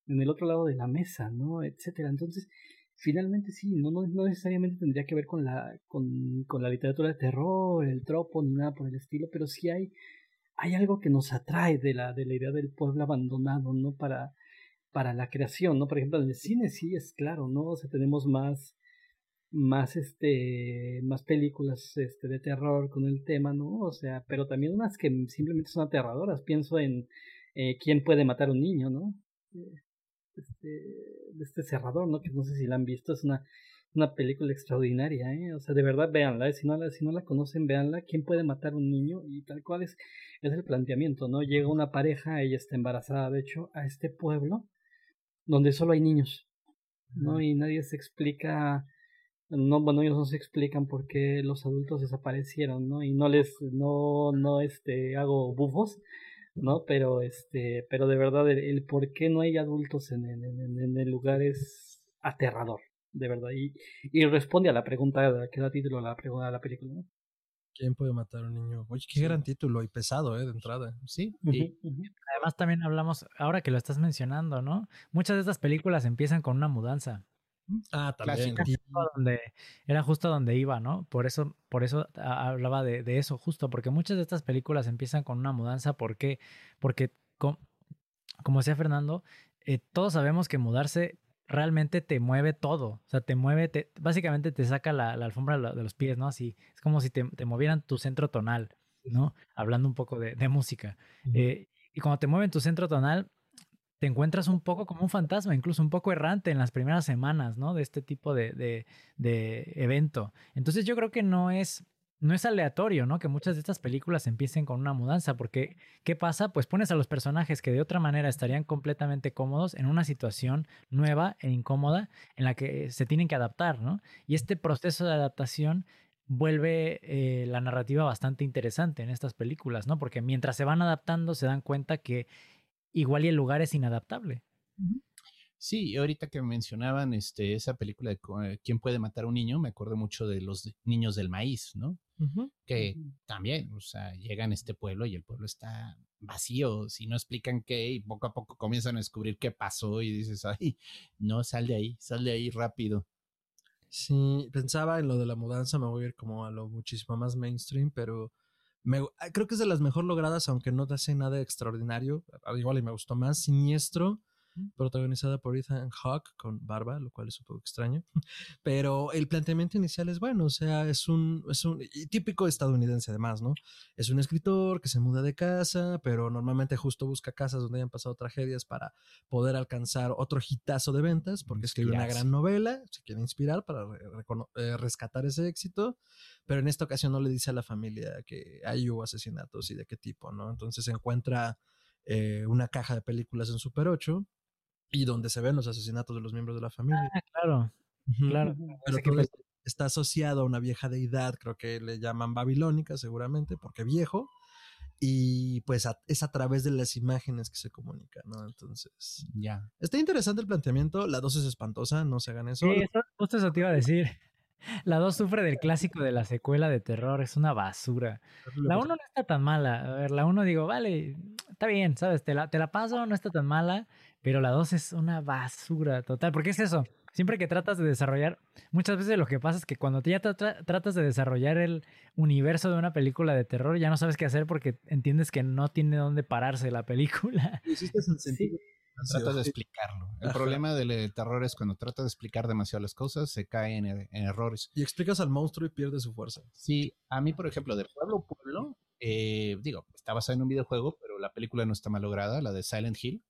en el otro lado de la mesa, ¿no? Etcétera. Entonces, finalmente sí, no, no, no, necesariamente tendría que ver con la, con, con, la literatura de terror, el tropo, ni nada por el estilo, pero sí hay, hay algo que nos atrae de la, de la idea del pueblo abandonado, ¿no? Para, para la creación, ¿no? Por ejemplo, en el cine sí es claro, ¿no? O sea, tenemos más, más, este, más películas, este, de terror con el tema, ¿no? O sea, pero también unas que simplemente son aterradoras. Pienso en eh, ¿Quién puede matar un niño, no? Eh, este, este cerrador, ¿no? Que no sé si la han visto, es una, una película extraordinaria, ¿eh? O sea, de verdad, véanla, ¿eh? si, no la, si no la conocen, véanla, ¿quién puede matar a un niño? Y tal cual es, es el planteamiento, ¿no? Llega una pareja, ella está embarazada, de hecho, a este pueblo donde solo hay niños, ¿no? Y nadie se explica, no, bueno, ellos no se explican por qué los adultos desaparecieron, ¿no? Y no les, no, no, este, hago bufos, ¿no? Pero este, pero de verdad el, por qué no hay adultos en, en, en, el lugar es aterrador, de verdad. Y, y responde a la pregunta que da título a la pregunta de la película, ¿no? ¿Quién puede matar a un niño? Oye, qué gran título y pesado, ¿eh? De entrada. Sí. Y además también hablamos, ahora que lo estás mencionando, ¿no? Muchas de estas películas empiezan con una mudanza. Ah, también. Donde, era justo donde iba, ¿no? Por eso, por eso hablaba de, de, eso, justo, porque muchas de estas películas empiezan con una mudanza. ¿Por qué? Porque, como decía Fernando, eh, todos sabemos que mudarse realmente te mueve todo. O sea, te mueve, te, básicamente te saca la, la alfombra de los pies, ¿no? Así, es como si te, te movieran tu centro tonal. ¿no? Hablando un poco de, música. Eh, y cuando te mueven tu centro tonal, te encuentras un poco como un fantasma, incluso un poco errante en las primeras semanas, ¿no? De este tipo de, de evento. Entonces yo creo que no es no es aleatorio, ¿no? Que muchas de estas películas empiecen con una mudanza, porque ¿qué pasa? Pues pones a los personajes que de otra manera estarían completamente cómodos en una situación nueva e incómoda en la que se tienen que adaptar, ¿no? Y este proceso de adaptación vuelve eh, la narrativa bastante interesante en estas películas, ¿no? Porque mientras se van adaptando se dan cuenta que igual y el lugar es inadaptable. Sí, ahorita que mencionaban este, esa película de eh, ¿Quién puede matar a un niño? Me acuerdo mucho de los niños del maíz, ¿no? Que también, o sea, llegan a este pueblo y el pueblo está vacío, si no explican qué y poco a poco comienzan a descubrir qué pasó y dices, ay, no, sal de ahí, sal de ahí rápido. Sí, pensaba en lo de la mudanza, me voy a ir como a lo muchísimo más mainstream, pero me, ah, creo que es de las mejor logradas, aunque no te hace nada extraordinario, igual y me gustó más, siniestro protagonizada por Ethan Hawke con barba, lo cual es un poco extraño. Pero el planteamiento inicial es bueno, o sea, es un, es un típico estadounidense además, ¿no? Es un escritor que se muda de casa, pero normalmente justo busca casas donde hayan pasado tragedias para poder alcanzar otro hitazo de ventas, porque escribe una gran novela, se quiere inspirar para eh, rescatar ese éxito, pero en esta ocasión no le dice a la familia que hay hubo asesinatos y de qué tipo, ¿no? Entonces encuentra eh, una caja de películas en Super 8 y donde se ven los asesinatos de los miembros de la familia. Ah, claro, claro. Pero está asociado a una vieja deidad, creo que le llaman babilónica seguramente, porque viejo, y pues es a través de las imágenes que se comunica, ¿no? Entonces, ya. Está interesante el planteamiento, la 2 es espantosa, no se hagan eso. Sí, justo eso te iba a decir. La 2 sufre del clásico de la secuela de terror, es una basura. La 1 no está tan mala. A ver, la 1 digo, vale, está bien, ¿sabes? Te la, te la paso, no está tan mala. Pero la 2 es una basura total. Porque es eso. Siempre que tratas de desarrollar, muchas veces lo que pasa es que cuando ya tratas de desarrollar el universo de una película de terror, ya no sabes qué hacer porque entiendes que no tiene dónde pararse la película. Tratas de explicarlo. El problema del eh, terror es cuando tratas de explicar demasiado las cosas, se cae en, errores. Y explicas al monstruo y pierde su fuerza. Sí, a mí, por ejemplo, de Pueblo a Pueblo, eh, digo, está basada en un videojuego, pero la película no está malograda, la de Silent Hill.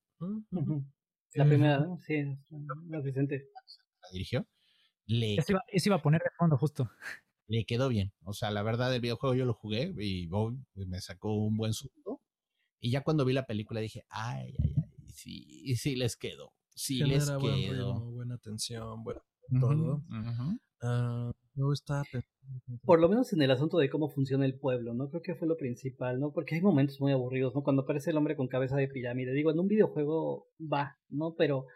La primera, ¿no? Sí, la Vicente. La dirigió. Le, eso, iba, a poner de fondo justo. Le quedó bien. O sea, la verdad, el videojuego yo lo jugué y me sacó un buen susto. Y ya cuando vi la película dije, ay, ay, ay, sí, sí les quedó. Sí les quedó. buena atención, bueno, todo. Uh está por lo menos en el asunto de cómo funciona el pueblo, ¿no? Creo que fue lo principal, ¿no? Porque hay momentos muy aburridos, ¿no? Cuando aparece el hombre con cabeza de pirámide. Digo, en un videojuego va, ¿no? Pero,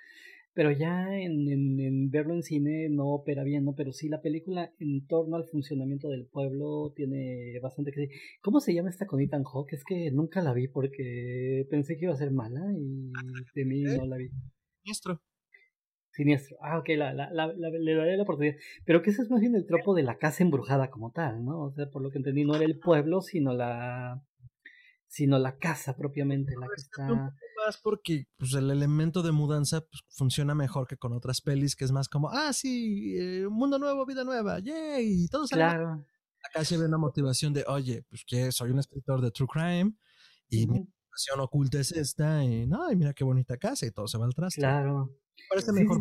pero ya en, en, verlo en cine no opera bien, ¿no? Pero sí, la película en torno al funcionamiento del pueblo tiene bastante que decir. ¿Cómo se llama esta con Ethan Hawke? Es que nunca la vi porque pensé que iba a ser mala y de mí no la vi. Maestro. Siniestro. Ah, ok, la, la, la, le daré la oportunidad. Pero que ese es más bien el tropo de la casa embrujada como tal, ¿no? O sea, por lo que entendí, no era el pueblo, sino la sino la casa propiamente la que está más porque pues el elemento de mudanza pues, funciona mejor que con otras pelis que es más como ah sí eh, mundo nuevo vida nueva yay todo claro acá se ve una motivación de oye pues que soy un escritor de true crime y mi motivación oculta es esta y no y mira qué bonita casa y todo se va al traste claro parece mejor.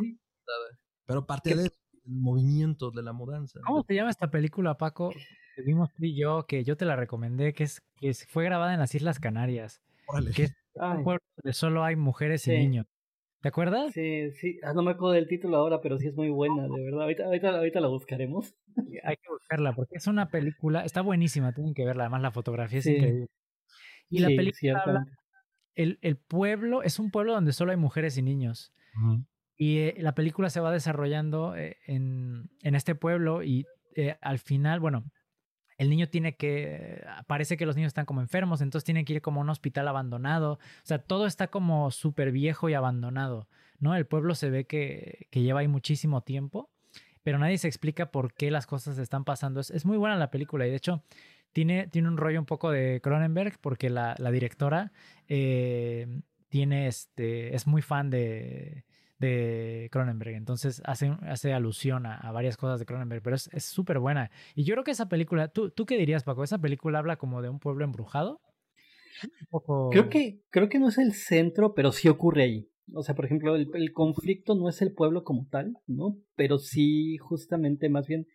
Pero parte del movimiento de la mudanza. ¿Cómo se llama esta película, Paco? Que vimos tú y yo, que yo te la recomendé, que es que fue grabada en las Islas Canarias. Que es un pueblo donde solo hay mujeres y niños. ¿Te acuerdas? Sí, sí. Ah, no me acuerdo del título ahora, pero sí es muy buena, de verdad. Ahorita, ahorita, ahorita la buscaremos. Hay que buscarla, porque es una película, está buenísima, tienen que verla. Además, la fotografía es increíble. Y la película el, el, pueblo es un pueblo donde solo hay mujeres y niños. Y eh, la película se va desarrollando eh, en, en, este pueblo y eh, al final, bueno, el niño tiene que, parece que los niños están como enfermos, entonces tienen que ir como a un hospital abandonado. O sea, todo está como súper viejo y abandonado, ¿no? El pueblo se ve que, que, lleva ahí muchísimo tiempo, pero nadie se explica por qué las cosas están pasando. Es, es muy buena la película y de hecho tiene, tiene un rollo un poco de Cronenberg porque la, la directora tiene este, es muy fan de de Cronenberg. Entonces hace, hace alusión a, varias cosas de Cronenberg, pero es súper buena. Y yo creo que esa película, ¿tú, ¿tú qué dirías, Paco? ¿Esa película habla como de un pueblo embrujado? Creo, que, creo que no es el centro, pero sí ocurre ahí. O sea, por ejemplo, el, el conflicto no es el pueblo como tal, ¿no? Pero sí, justamente, más bien,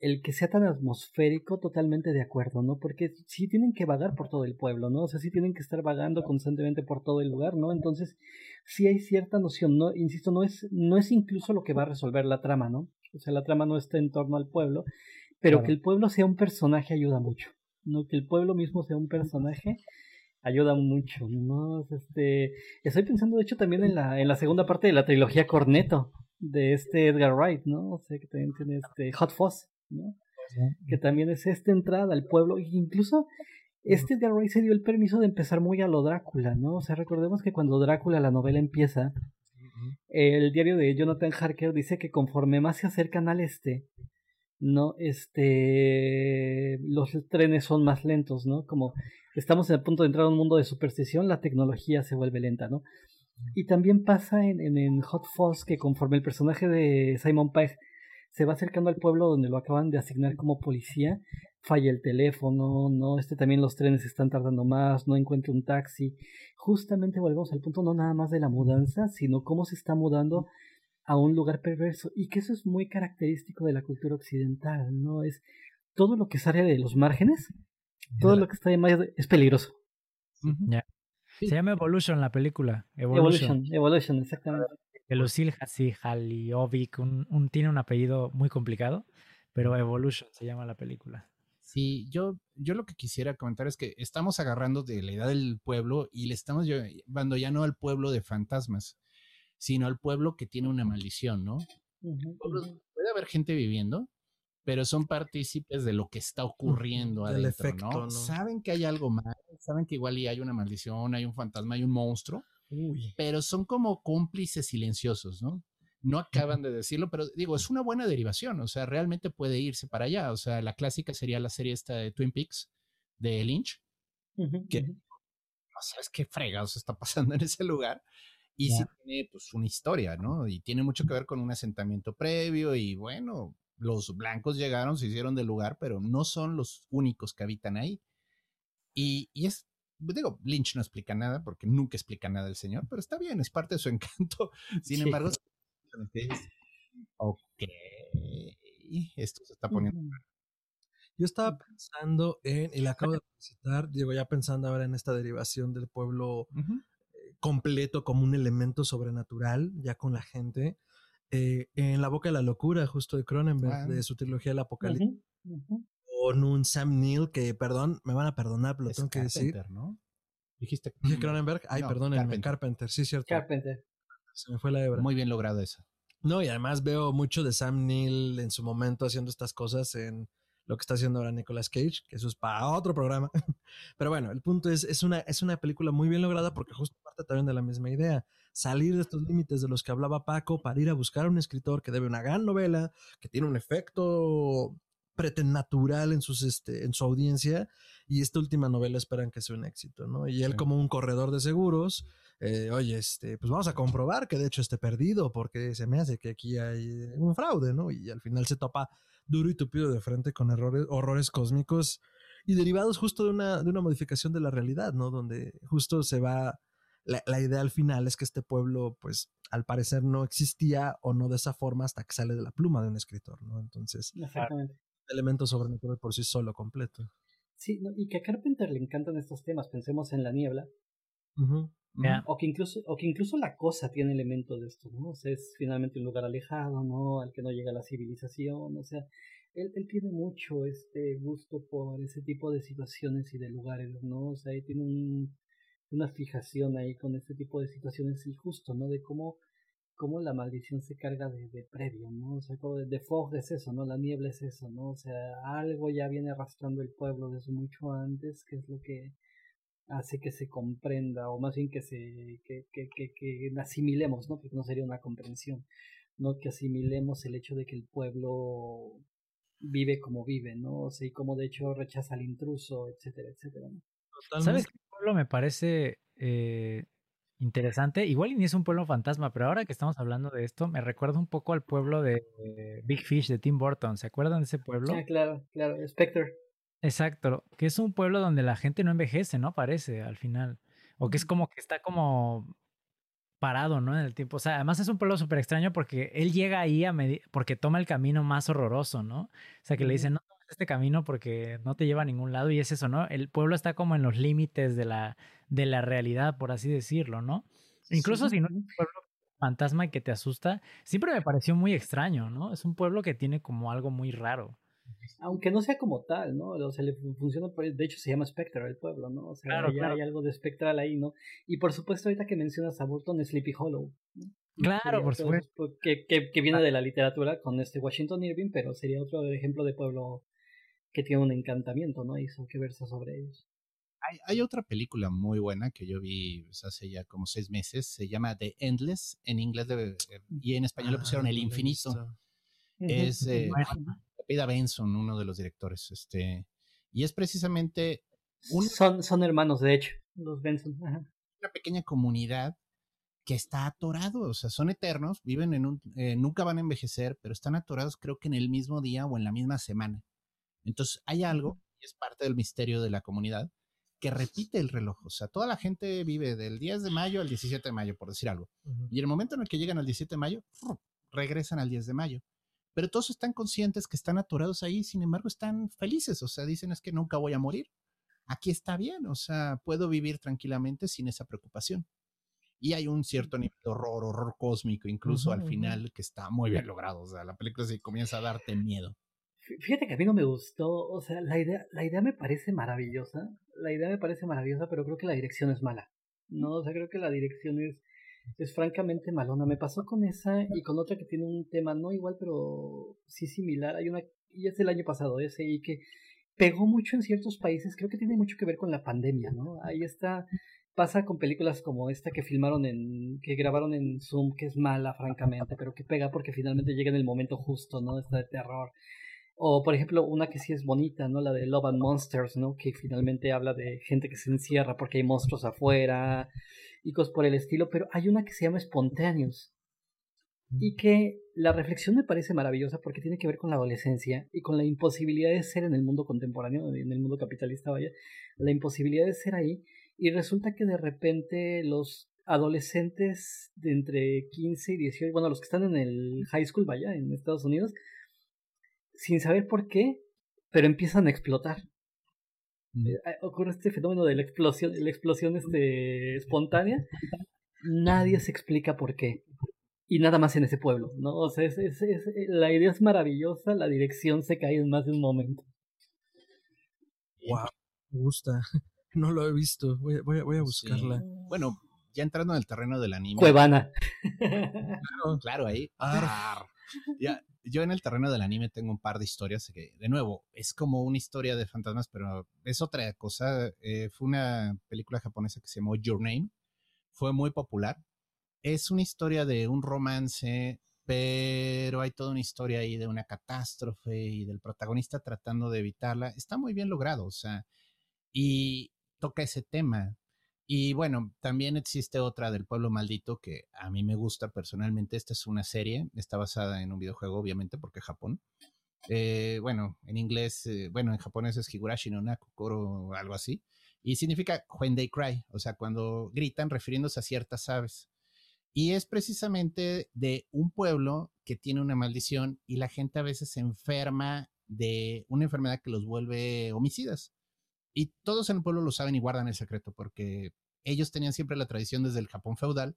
el que sea tan atmosférico, totalmente de acuerdo, ¿no? Porque sí tienen que vagar por todo el pueblo, ¿no? O sea, sí tienen que estar vagando constantemente por todo el lugar, ¿no? Entonces, sí hay cierta noción, ¿no? Insisto, no es, no es incluso lo que va a resolver la trama, ¿no? O sea, la trama no está en torno al pueblo, pero que el pueblo sea un personaje ayuda mucho, ¿no? Que el pueblo mismo sea un personaje ayuda mucho, ¿no? Este, estoy pensando, de hecho, también en la, en la segunda parte de la trilogía Corneto, de este Edgar Wright, ¿no? O sea, que también tiene este Hot Fuzz, ¿no? Que también es esta entrada al pueblo, e incluso este Edgar Wright se dio el permiso de empezar muy a lo Drácula, ¿no? O sea, recordemos que cuando Drácula, la novela empieza, el diario de Jonathan Harker dice que conforme más se acercan al este, ¿no? Este, los trenes son más lentos, ¿no? Como estamos en el punto de entrar a un mundo de superstición, la tecnología se vuelve lenta, ¿no? Y también pasa en, en, Hot Fuzz que conforme el personaje de Simon Pegg se va acercando al pueblo donde lo acaban de asignar como policía, falla el teléfono, no, este también los trenes están tardando más, no encuentra un taxi. Justamente volvemos al punto no nada más de la mudanza, sino cómo se está mudando a un lugar perverso y que eso es muy característico de la cultura occidental, ¿no? Es todo lo que sale de los márgenes, todo lo que está de más es peligroso. Se llama Evolution la película. Evolution, Evolution, exactamente. Elusil Haliovic, un, un, tiene un apellido muy complicado, pero Evolution se llama la película. Sí, yo, yo lo que quisiera comentar es que estamos agarrando de la edad del pueblo y le estamos llevando ya no al pueblo de fantasmas, sino al pueblo que tiene una maldición, ¿no? Puede haber gente viviendo, pero son partícipes de lo que está ocurriendo adentro, efecto, ¿no? Saben que hay algo mal, saben que igual y hay una maldición, hay un fantasma, hay un monstruo, pero son como cómplices silenciosos, ¿no? No acaban de decirlo, pero digo, es una buena derivación, o sea, realmente puede irse para allá, o sea, la clásica sería la serie esta de Twin Peaks de Lynch, que no sabes qué fregados está pasando en ese lugar, y sí tiene pues una historia, ¿no? Y tiene mucho que ver con un asentamiento previo y bueno, los blancos llegaron, se hicieron del lugar, pero no son los únicos que habitan ahí. Y, y es, digo, Lynch no explica nada porque nunca explica nada el señor, pero está bien, es parte de su encanto. Sin embargo, ok, esto se está poniendo. Yo estaba pensando en, y la acabo de citar, digo, ya pensando ahora en esta derivación del pueblo completo como un elemento sobrenatural, ya con la gente. Eh, en La Boca de la Locura, justo de Cronenberg, de su trilogía El Apocalipsis. Con un Sam Neill que, perdón, me van a perdonar, pero lo tengo que decir. ¿no? Dijiste Cronenberg. Ay, perdón, Carpenter. Carpenter, sí, cierto. Carpenter. Se me fue la hebra. Muy bien logrado eso. No, y además veo mucho de Sam Neill en su momento haciendo estas cosas en lo que está haciendo ahora Nicolas Cage, que eso es para otro programa. Pero bueno, el punto es, es una, es una película muy bien lograda porque justo parte también de la misma idea. Salir de estos límites de los que hablaba Paco para ir a buscar a un escritor que debe una gran novela, que tiene un efecto preternatural en, sus, este, en su audiencia y esta última novela esperan que sea un éxito, ¿no? Y él como un corredor de seguros, eh, oye, este, pues vamos a comprobar que de hecho esté perdido porque se me hace que aquí hay un fraude, ¿no? Y al final se topa duro y tupido de frente con errores, horrores cósmicos y derivados justo de una, de una modificación de la realidad, ¿no? Donde justo se va, la, la, idea al final es que este pueblo, pues, al parecer no existía o no de esa forma hasta que sale de la pluma de un escritor, ¿no? Entonces, Exactamente. Elemento sobrenatural por sí solo completo. Sí, y que a Carpenter le encantan estos temas, pensemos en la niebla. O que incluso, o que incluso la cosa tiene elementos de esto, ¿no? O sea, es finalmente un lugar alejado, ¿no? Al que no llega la civilización, o sea, él, él tiene mucho este gusto por ese tipo de situaciones y de lugares, ¿no? O sea, él tiene un, una fijación ahí con este tipo de situaciones y justo, ¿no? De cómo, cómo la maldición se carga de, de previo, ¿no? O sea, como de, de, fog es eso, ¿no? La niebla es eso, ¿no? O sea, algo ya viene arrastrando el pueblo desde mucho antes, que es lo que hace que se comprenda, o más bien que se que, que, que, que asimilemos, ¿no? Porque no sería una comprensión, ¿no? Que asimilemos el hecho de que el pueblo vive como vive, ¿no? O sea, y como de hecho rechaza al intruso, etcétera, etcétera. ¿no? ¿Sabes qué pueblo me parece eh, interesante. Igual ni es un pueblo fantasma, pero ahora que estamos hablando de esto, me recuerda un poco al pueblo de Big Fish de Tim Burton. ¿Se acuerdan de ese pueblo? Ah, claro, claro, Spectre. Exacto, que es un pueblo donde la gente no envejece, ¿no? Parece al final. O que es como que está como parado, ¿no? En el tiempo. O sea, además es un pueblo súper extraño porque él llega ahí a porque toma el camino más horroroso, ¿no? O sea, que le dicen, no este camino porque no te lleva a ningún lado y es eso, ¿no? El pueblo está como en los límites de la, de la realidad, por así decirlo, ¿no? Incluso si no es un pueblo fantasma y que te asusta, siempre me pareció muy extraño, ¿no? Es un pueblo que tiene como algo muy raro. Aunque no sea como tal, ¿no? O sea, le funciona, de hecho se llama Spectre el pueblo, ¿no? O sea, ya hay algo de espectral ahí, ¿no? Y por supuesto, ahorita que mencionas a Burton, Sleepy Hollow. Claro, por supuesto. Que, que, que, viene ah. de la literatura con este Washington Irving, pero sería otro ejemplo de pueblo que tiene un encantamiento, ¿no? Hizo que versa sobre ellos. Hay, hay, otra película muy buena que yo vi pues, hace ya como seis meses, se llama The Endless, en inglés de, y en español le ah, pusieron El Infinito. Es eh, Benson, uno de los directores, este, y es precisamente son, son hermanos, de hecho, los Benson. Una pequeña comunidad que está atorado, o sea, son eternos, viven en un, eh, nunca van a envejecer, pero están atorados creo que en el mismo día o en la misma semana. Entonces hay algo, y es parte del misterio de la comunidad, que repite el reloj. O sea, toda la gente vive del 10 de mayo al 17 de mayo, por decir algo. Y en el momento en el que llegan al 17 de mayo, regresan al 10 de mayo. Pero todos están conscientes que están atorados ahí, sin embargo, están felices. O sea, dicen es que nunca voy a morir. Aquí está bien, o sea, puedo vivir tranquilamente sin esa preocupación. Y hay un cierto nivel de horror, horror cósmico, incluso al final, que está muy bien logrado. O sea, la película se comienza a darte miedo. Fíjate que a mí no me gustó, o sea, la idea, la idea me parece maravillosa, la idea me parece maravillosa, pero creo que la dirección es mala. No, o sea, creo que la dirección es, es francamente malona. Me pasó con esa y con otra que tiene un tema no igual, pero sí similar. Hay una, y es del año pasado, ese, y que pegó mucho en ciertos países, creo que tiene mucho que ver con la pandemia, ¿no? Ahí está, pasa con películas como esta que filmaron en, que grabaron en Zoom, que es mala, francamente, pero que pega porque finalmente llega en el momento justo, ¿no? Esta de terror. O, por ejemplo, una que sí es bonita, ¿no? La de Love and Monsters, ¿no? Que finalmente habla de gente que se encierra porque hay monstruos afuera y cosas por el estilo. Pero hay una que se llama Spontaneous. Y que la reflexión me parece maravillosa porque tiene que ver con la adolescencia y con la imposibilidad de ser en el mundo contemporáneo, en el mundo capitalista, vaya, la imposibilidad de ser ahí. Y resulta que de repente los adolescentes de entre 15 y 18, bueno, los que están en el high school, vaya, en Estados Unidos, sin saber por qué, pero empiezan a explotar. Mm. Eh, ocurre este fenómeno de la explosión, la explosión este, espontánea. Nadie se explica por qué. Y nada más en ese pueblo, ¿no? O sea, es, es, la idea es maravillosa, la dirección se cae en más de un momento. Wow, me gusta. No lo he visto. Voy, voy, voy a buscarla. Bueno, ya entrando en el terreno del anime. Cuevana. Claro, claro ahí. Ya, yo en el terreno del anime tengo un par de historias que, de nuevo, es como una historia de fantasmas, pero es otra cosa. Eh, fue una película japonesa que se llamó Your Name. Fue muy popular. Es una historia de un romance, pero hay toda una historia ahí de una catástrofe y del protagonista tratando de evitarla. Está muy bien logrado, o sea, y toca ese tema y bueno, también existe otra del pueblo maldito que a mí me gusta personalmente. Esta es una serie, está basada en un videojuego, obviamente, porque Japón. Eh, bueno, en inglés, eh, bueno, en japonés es Higurashi no Nakukoro o algo así. Y significa when they cry, o sea, cuando gritan refiriéndose a ciertas aves. Y es precisamente de un pueblo que tiene una maldición y la gente a veces se enferma de una enfermedad que los vuelve homicidas. Y todos en el pueblo lo saben y guardan el secreto porque ellos tenían siempre la tradición desde el Japón feudal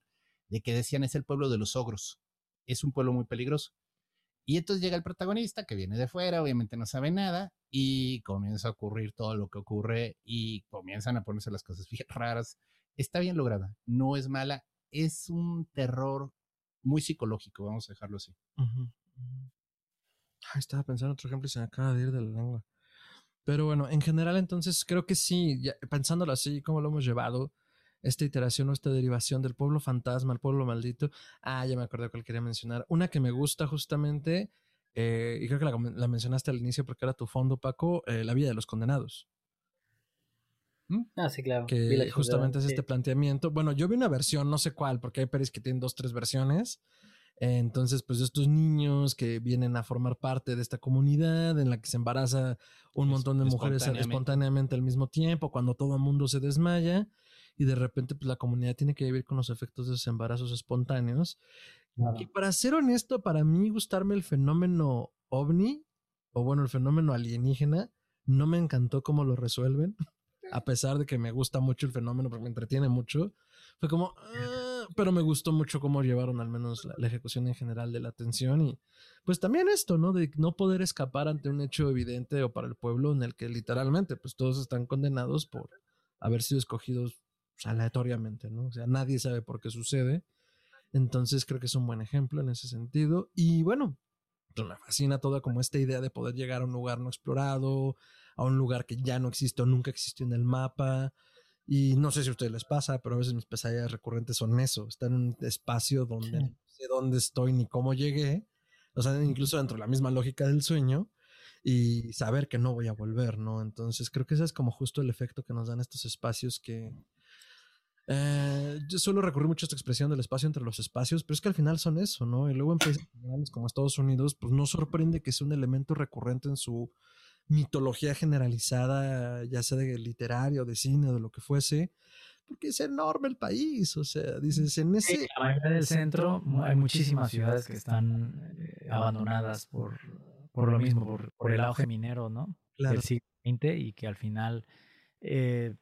de que decían es el pueblo de los ogros. Es un pueblo muy peligroso. Y entonces llega el protagonista que viene de fuera, obviamente no sabe nada, y comienza a ocurrir todo lo que ocurre y comienzan a ponerse las cosas bien raras. Está bien lograda, no es mala, es un terror muy psicológico, vamos a dejarlo así. estaba pensando otro ejemplo y se me acaba de ir de la lengua. Pero bueno, en general entonces creo que sí, pensándolo así, como lo hemos llevado, esta iteración o esta derivación del pueblo fantasma al pueblo maldito. Ah, ya me acordé cuál quería mencionar. Una que me gusta justamente, eh, y creo que la, mencionaste al inicio porque era tu fondo, Paco, eh, La vida de los condenados. ¿Mm? Ah, sí, claro. Que justamente es este planteamiento. Bueno, yo vi una versión, no sé cuál, porque hay pelis que tienen dos, tres versiones. Entonces, pues estos niños que vienen a formar parte de esta comunidad en la que se embaraza un montón de mujeres espontáneamente. al mismo tiempo, cuando todo el mundo se desmaya y de repente pues la comunidad tiene que vivir con los efectos de esos embarazos espontáneos. Y para ser honesto, para mí gustarme el fenómeno ovni, o bueno, el fenómeno alienígena, no me encantó cómo lo resuelven, a pesar de que me gusta mucho el fenómeno porque me entretiene mucho. Fue como, ah", pero me gustó mucho cómo llevaron al menos la, ejecución en general de la atención y pues también esto, ¿no? De no poder escapar ante un hecho evidente o para el pueblo en el que literalmente pues todos están condenados por haber sido escogidos pues, aleatoriamente, ¿no? O sea, nadie sabe por qué sucede. Entonces creo que es un buen ejemplo en ese sentido. Y bueno, pues, me fascina toda como esta idea de poder llegar a un lugar no explorado, a un lugar que ya no existe o nunca existió en el mapa. Y no sé si a ustedes les pasa, pero a veces mis pesadillas recurrentes son eso, estar en un espacio donde no sé dónde estoy ni cómo llegué, o sea, incluso dentro de la misma lógica del sueño, y saber que no voy a volver, ¿no? Entonces creo que ese es como justo el efecto que nos dan estos espacios que, eh, yo suelo recurrir mucho a esta expresión del espacio entre los espacios, pero es que al final son eso, ¿no? Y luego en países como Estados Unidos, pues no sorprende que sea un elemento recurrente en su mitología generalizada, ya sea de literario, de cine, de lo que fuese, porque es enorme el país, o sea, dices, en ese... En del centro hay muchísimas ciudades que están eh, abandonadas por, por lo mismo, por, por el auge minero, ¿no? Del siglo XX y que al final eh,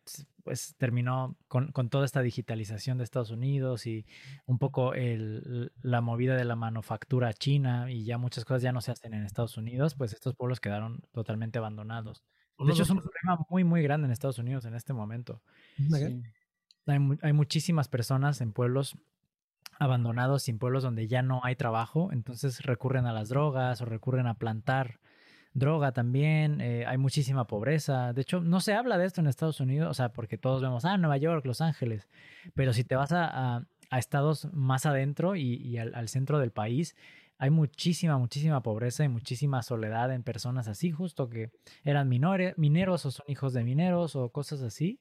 pues terminó con, con, toda esta digitalización de Estados Unidos y un poco el, la movida de la manufactura china y ya muchas cosas ya no se hacen en Estados Unidos, pues estos pueblos quedaron totalmente abandonados. De hecho, es un problema muy, muy grande en Estados Unidos en este momento. Hay, hay muchísimas personas en pueblos abandonados, sin pueblos donde ya no hay trabajo, entonces recurren a las drogas o recurren a plantar droga también, eh, hay muchísima pobreza. De hecho, no se habla de esto en Estados Unidos, o sea, porque todos vemos, ah, Nueva York, Los Ángeles, pero si te vas a, a, estados más adentro y, al, centro del país, hay muchísima, muchísima pobreza y muchísima soledad en personas así, justo que eran mineros o son hijos de mineros o cosas así,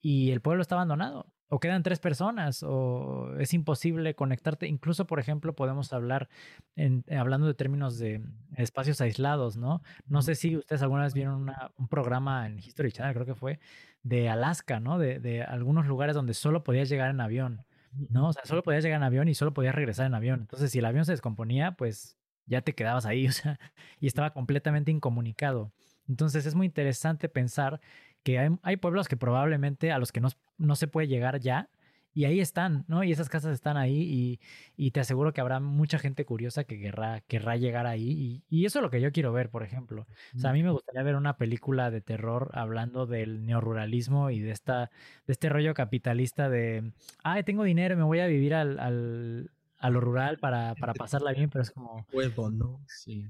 y el pueblo está abandonado o quedan tres personas, o es imposible conectarte. Incluso, por ejemplo, podemos hablar, en, eh, hablando de términos de espacios aislados, ¿no? No sé si ustedes alguna vez vieron un programa en History Channel, creo que fue, de Alaska, ¿no? De, de, algunos lugares donde solo podías llegar en avión, ¿no? O sea, solo podías llegar en avión y solo podías regresar en avión. Entonces, si el avión se descomponía, pues ya te quedabas ahí, o sea, y estaba completamente incomunicado. Entonces, es muy interesante pensar que hay, pueblos que probablemente a los que no, no, se puede llegar ya, y ahí están, ¿no? Y esas casas están ahí y, te aseguro que habrá mucha gente curiosa que querrá, querrá llegar ahí y, eso es lo que yo quiero ver, por ejemplo. O sea, a mí me gustaría ver una película de terror hablando del neoruralismo y de, esta, de este rollo capitalista de, ay, tengo dinero, me voy a vivir al, al a lo rural para, para pasarla bien, pero es como... Puedo, ¿no? Sí.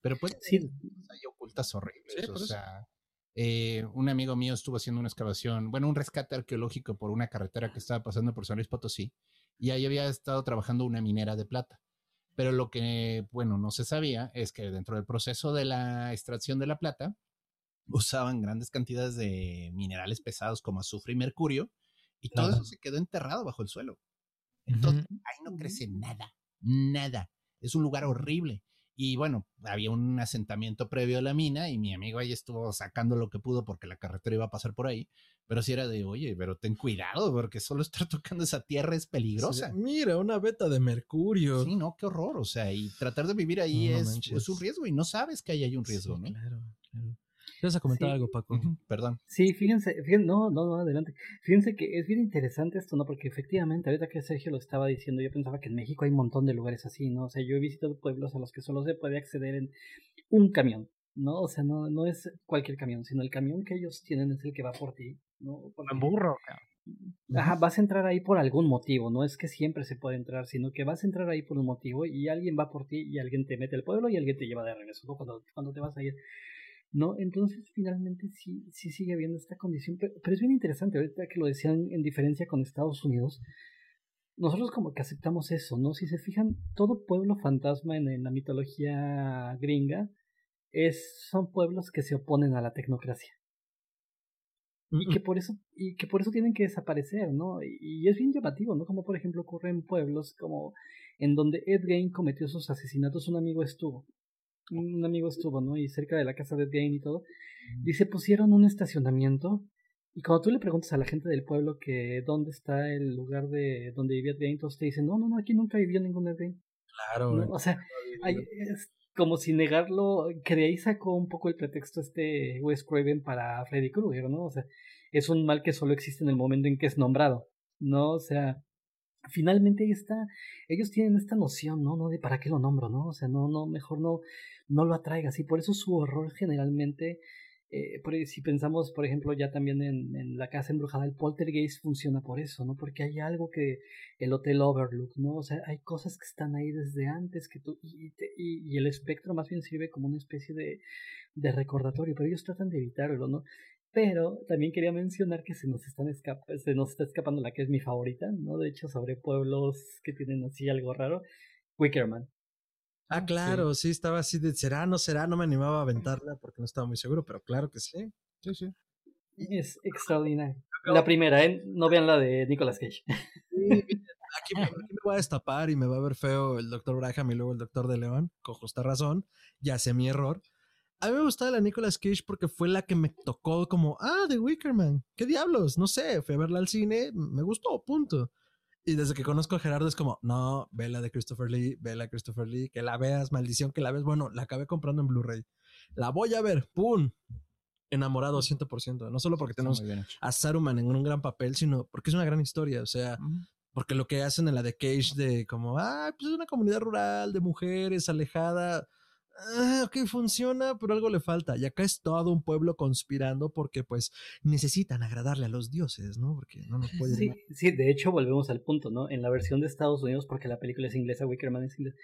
Pero pues sí, hay ocultas horribles, o sea... Eh, un amigo mío estuvo haciendo una excavación, bueno, un rescate arqueológico por una carretera que estaba pasando por San Luis Potosí y ahí había estado trabajando una minera de plata. Pero lo que, bueno, no se sabía es que dentro del proceso de la extracción de la plata usaban grandes cantidades de minerales pesados como azufre y mercurio y todo eso se quedó enterrado bajo el suelo. Entonces, ahí no crece nada, nada. Es un lugar horrible. Y bueno, había un asentamiento previo a la mina y mi amigo ahí estuvo sacando lo que pudo porque la carretera iba a pasar por ahí. Pero si era de, oye, pero ten cuidado porque solo estar tocando esa tierra es peligrosa. mira, una beta de mercurio. Sí, no, qué horror. O sea, y tratar de vivir ahí es, es, un riesgo y no sabes que ahí hay un riesgo, ¿no? Claro, claro. ¿Quieres comentar algo, Paco? Perdón. Sí, fíjense, fíjense, no, no, no, adelante. Fíjense que es bien interesante esto, ¿no? Porque efectivamente, ahorita que Sergio lo estaba diciendo, yo pensaba que en México hay un montón de lugares así, ¿no? O sea, yo he visitado pueblos a los que solo se puede acceder en un camión, ¿no? O sea, no, no es cualquier camión, sino el camión que ellos tienen es el que va por ti, ¿no? Un burro, Ajá, vas a entrar ahí por algún motivo, no es que siempre se puede entrar, sino que vas a entrar ahí por un motivo y alguien va por ti y alguien te mete al pueblo y alguien te lleva de regreso, ¿no? Cuando, cuando te vas a ir. ¿No? Entonces, finalmente sí, sí sigue habiendo esta condición, pero, es bien interesante, ahorita que lo decían en diferencia con Estados Unidos, nosotros como que aceptamos eso, ¿no? Si se fijan, todo pueblo fantasma en, la mitología gringa es, son pueblos que se oponen a la tecnocracia. y que por eso y que por eso tienen que desaparecer, ¿no? Y, es bien llamativo, ¿no? Como por ejemplo ocurre en pueblos como en donde Ed Gein cometió sus asesinatos, un amigo estuvo, un amigo estuvo, ¿no? Y cerca de la casa de Gein y todo, dice pusieron un estacionamiento y cuando tú le preguntas a la gente del pueblo que dónde está el lugar de donde vivía Gein, todos te dicen no, no, no, aquí nunca vivió ningún Ed Gein. Claro. O sea, hay, es, como si negarlo, que de ahí sacó un poco el pretexto este Wes Craven para Freddy Krueger, ¿no? O sea, es un mal que solo existe en el momento en que es nombrado, ¿no? O sea, finalmente ahí está, ellos tienen esta noción, ¿no? No de para qué lo nombro, ¿no? O sea, no, no, mejor no, no lo atraigas, y por eso su horror generalmente eh, si pensamos, por ejemplo, ya también en, la casa embrujada, el poltergeist funciona por eso, ¿no? Porque hay algo que el hotel Overlook, ¿no? O sea, hay cosas que están ahí desde antes que tú, y, y, el espectro más bien sirve como una especie de, de recordatorio, pero ellos tratan de evitarlo, ¿no? Pero también quería mencionar que se nos, están escapa, se nos está escapando la que es mi favorita, ¿no? De hecho, sobre pueblos que tienen así algo raro, Wickerman. Ah, claro, sí. estaba así de será, no será, no me animaba a aventarla porque no estaba muy seguro, pero claro que sí. Sí, sí. Es extraordinario. La primera, ¿eh? No vean la de Nicolas Cage. aquí, me, voy a destapar y me va a ver feo el doctor Braham y luego el doctor de León, con justa razón. Ya sé mi error. A mí me gustaba la Nicolas Cage porque fue la que me tocó como, ah, The Wickerman. ¿Qué diablos? No sé, fui a verla al cine, me gustó, punto. Y desde que conozco a Gerardo es como, no, ve la de Christopher Lee, ve la de Christopher Lee, que la veas, maldición, que la ves. Bueno, la acabé comprando en Blu-ray. La voy a ver, ¡pum! Enamorado 100%. No solo porque tenemos a Saruman en un gran papel, sino porque es una gran historia. O sea, porque lo que hacen en la de Cage de como, ah, pues es una comunidad rural de mujeres alejada ah, ok, funciona, pero algo le falta. Y acá es todo un pueblo conspirando porque pues necesitan agradarle a los dioses, ¿no? Porque no nos pueden... Sí, sí, de hecho volvemos al punto, ¿no? En la versión de Estados Unidos, porque la película es inglesa, Wickerman es inglés.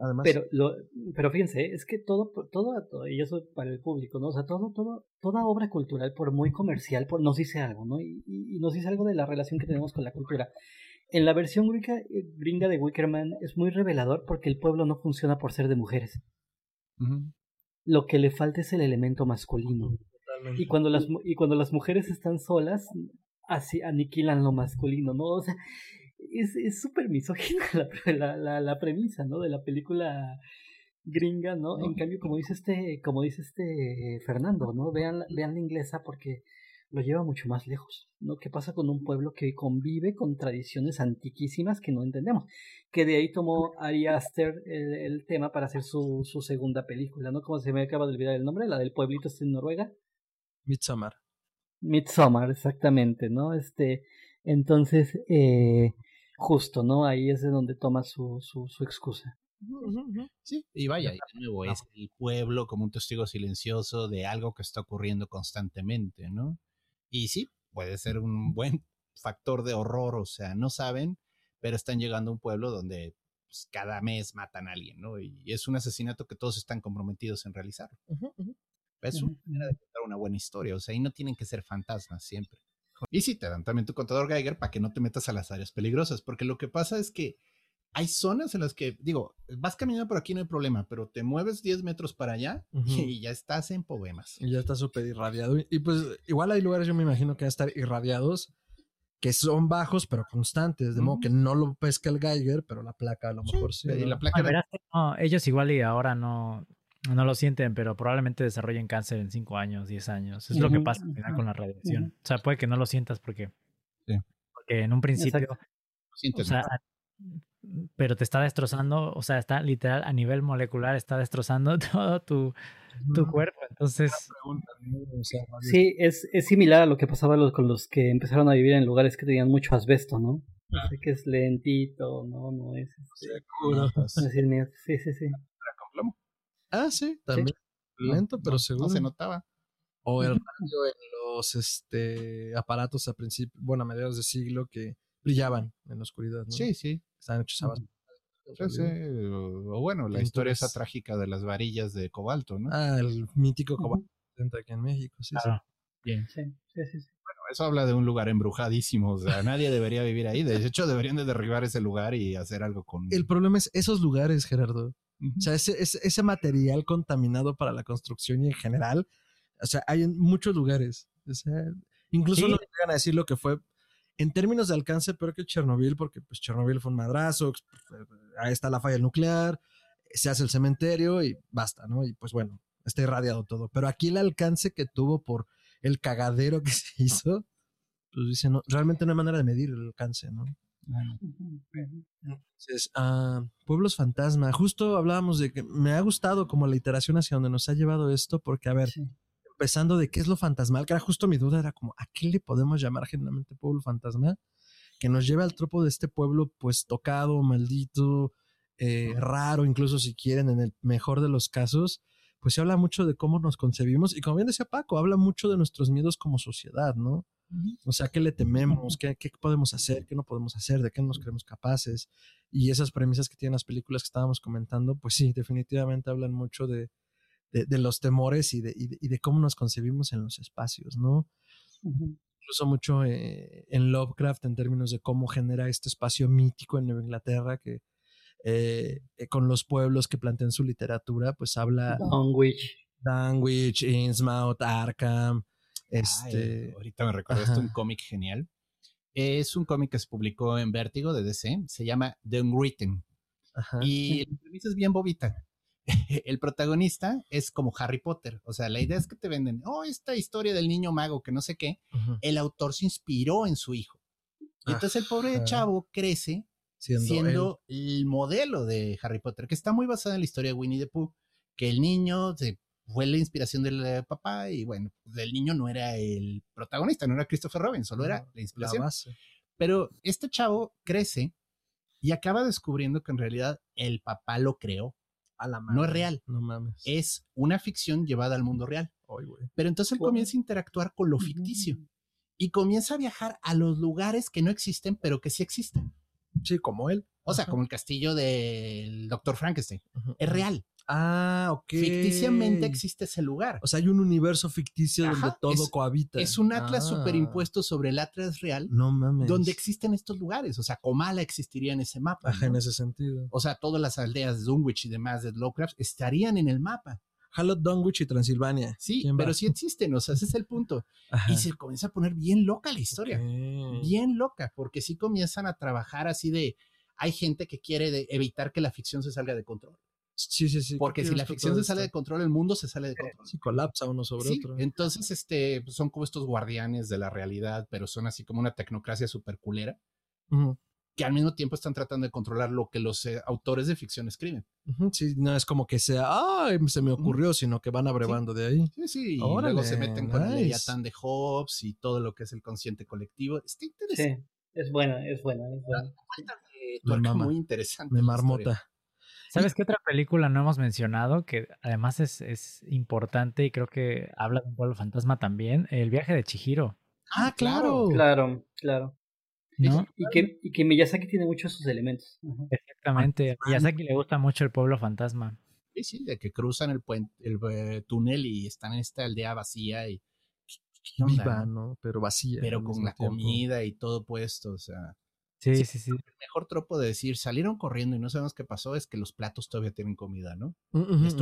Además. Pero, lo, pero fíjense, es que todo, todo, todo, y eso para el público, ¿no? O sea, todo, todo, toda obra cultural, por muy comercial, por, nos dice algo, ¿no? Y, y, nos dice algo de la relación que tenemos con la cultura. En la versión gringa de Wickerman es muy revelador porque el pueblo no funciona por ser de mujeres. Lo que le falta es el elemento masculino. Y cuando, las, y cuando las mujeres están solas, así aniquilan lo masculino, ¿no? O sea, es súper es misógina la, la, la, premisa, ¿no? De la película gringa, ¿no? En cambio, como dice este, como dice este Fernando, ¿no? Vean, vean la inglesa porque lo lleva mucho más lejos, ¿no? ¿Qué pasa con un pueblo que convive con tradiciones antiquísimas que no entendemos? Que de ahí tomó Ari Aster el, tema para hacer su, su, segunda película, ¿no? Como se me acaba de olvidar el nombre, la del pueblito este en Noruega. Midsommar. Midsommar, exactamente, ¿no? Este, entonces, eh, justo, ¿no? Ahí es de donde toma su, su, su excusa. Sí, y vaya, de nuevo, es el pueblo como un testigo silencioso de algo que está ocurriendo constantemente, ¿no? Y sí, puede ser un buen factor de horror, o sea, no saben, pero están llegando a un pueblo donde pues, cada mes matan a alguien, ¿no? Y es un asesinato que todos están comprometidos en realizar. Es una manera de contar una buena historia, o sea, y no tienen que ser fantasmas siempre. Y sí, te dan también tu contador Geiger para que no te metas a las áreas peligrosas, porque lo que pasa es que hay zonas en las que, digo, vas caminando por aquí no hay problema, pero te mueves 10 metros para allá y ya estás en poemas. Y ya está súper irradiado. Y, pues igual hay lugares, yo me imagino que van a estar irradiados que son bajos pero constantes, de modo que no lo pesca el Geiger, pero la placa a lo mejor sí. y la placa ellos igual y ahora no, no lo sienten, pero probablemente desarrollen cáncer en 5 años, 10 años. Es lo que pasa con la radiación. O sea, puede que no lo sientas porque, porque en un principio... O sea, pero te está destrozando, o sea, está literal a nivel molecular, está destrozando todo tu, tu cuerpo. Entonces. Sí, es, es similar a lo que pasaba con los que empezaron a vivir en lugares que tenían mucho asbesto, ¿no? Sé que es lentito, no, no es. Este, sí, sí, sí. Ah, sí, también. Lento, pero seguro. No se notaba. O el radio en los este, aparatos a principios, bueno, a mediados de siglo que brillaban en la oscuridad, ¿no? Sí, sí. Estaban hechos a o, bueno, la historia esa trágica de las varillas de cobalto, ¿no? Ah, el mítico cobalto aquí en México, sí, sí. Bien. Sí, sí, sí. Bueno, eso habla de un lugar embrujadísimo, o sea, nadie debería vivir ahí. De hecho, deberían de derribar ese lugar y hacer algo con... El problema es esos lugares, Gerardo. O sea, ese, ese, material contaminado para la construcción y en general, o sea, hay en muchos lugares. O sea, Incluso no llegan a decir lo que fue en términos de alcance peor que Chernobyl, porque pues Chernobyl fue un madrazo, ahí está la falla nuclear, se hace el cementerio y basta, ¿no? Y pues bueno, está irradiado todo. Pero aquí el alcance que tuvo por el cagadero que se hizo, pues dice, no, realmente no hay manera de medir el alcance, ¿no? Entonces, ah, Pueblos Fantasma, justo hablábamos de que me ha gustado como la iteración hacia donde nos ha llevado esto, porque a ver, empezando de qué es lo fantasmal, que era justo mi duda, era como, ¿a qué le podemos llamar generalmente pueblo fantasma? Que nos lleve al tropo de este pueblo, pues tocado, maldito, eh, raro, incluso si quieren, en el mejor de los casos, pues se habla mucho de cómo nos concebimos y como bien decía Paco, habla mucho de nuestros miedos como sociedad, ¿no? O sea, ¿qué le tememos? ¿Qué, ¿Qué, podemos hacer? ¿Qué no podemos hacer? ¿De qué nos creemos capaces? Y esas premisas que tienen las películas que estábamos comentando, pues sí, definitivamente hablan mucho de, de, los temores y de, y de, cómo nos concebimos en los espacios, ¿no? Incluso mucho eh, en Lovecraft en términos de cómo genera este espacio mítico en Nueva Inglaterra que eh, eh, con los pueblos que plantean su literatura, pues habla... Dunwich. Dunwich, Innsmouth, Arkham, este, ahorita me recordaste un cómic genial. Es un cómic que se publicó en Vértigo de DC. Se llama The Unwritten. Y la premisa es bien bobita. El protagonista es como Harry Potter. O sea, la idea es que te venden, oh, esta historia del niño mago que no sé qué. El autor se inspiró en su hijo. Y entonces el pobre chavo crece siendo, el modelo de Harry Potter, que está muy basada en la historia de Winnie the Pooh, que el niño se fue la inspiración del eh, papá y bueno, el niño no era el protagonista, no era Christopher Robin, solo era la inspiración. Pero este chavo crece y acaba descubriendo que en realidad el papá lo creó. A la No es real. No mames. Es una ficción llevada al mundo real. Pero entonces él comienza a interactuar con lo ficticio y comienza a viajar a los lugares que no existen, pero que sí existen. Sí, como él. O sea, como el castillo del Doctor Frankenstein. Es real. Ah, ok. Ficticiamente existe ese lugar. O sea, hay un universo ficticio donde todo cohabita. Es un atlas ah. superimpuesto sobre el atlas real. No mames. Donde existen estos lugares. O sea, Comala existiría en ese mapa. Ajá, en ese sentido. O sea, todas las aldeas de Dunwich y demás de Lovecraft estarían en el mapa. Hello Dunwich y Transilvania. Sí, pero sí existen, o sea, ese es el punto. Y se comienza a poner bien loca la historia. Bien loca, porque sí comienzan a trabajar así de. Hay gente que quiere evitar que la ficción se salga de control. Sí, sí, sí. Porque si la ficción se sale de control, el mundo se sale de control. Sí, colapsa uno sobre otro. Entonces, este, pues, son como estos guardianes de la realidad, pero son así como una tecnocracia super culera, que al mismo tiempo están tratando de controlar lo que los eh, autores de ficción escriben. Sí, no es como que sea, ah, se me ocurrió, sino que van abrevando de ahí. Sí, sí, y luego se meten con el Leviatán de Hobbes y todo lo que es el consciente colectivo. Está interesante. Sí, es buena, es buena, es muy interesante. Me marmota. ¿Sabes qué otra película no hemos mencionado? Que además es, es importante y creo que habla de un pueblo fantasma también. El viaje de Chihiro. Ah, claro. Claro, claro. ¿No? Y, que, y que Miyazaki tiene muchos de sus elementos. Exactamente. A Miyazaki le gusta mucho el pueblo fantasma. Sí, sí, de que cruzan el, puente, el eh, túnel y están en esta aldea vacía y viva, ¿no? Pero vacía. Pero con la comida y todo puesto, o sea. Sí, sí, sí, El mejor tropo de decir salieron corriendo y no sabemos qué pasó es que los platos todavía tienen comida, ¿no? Uh, es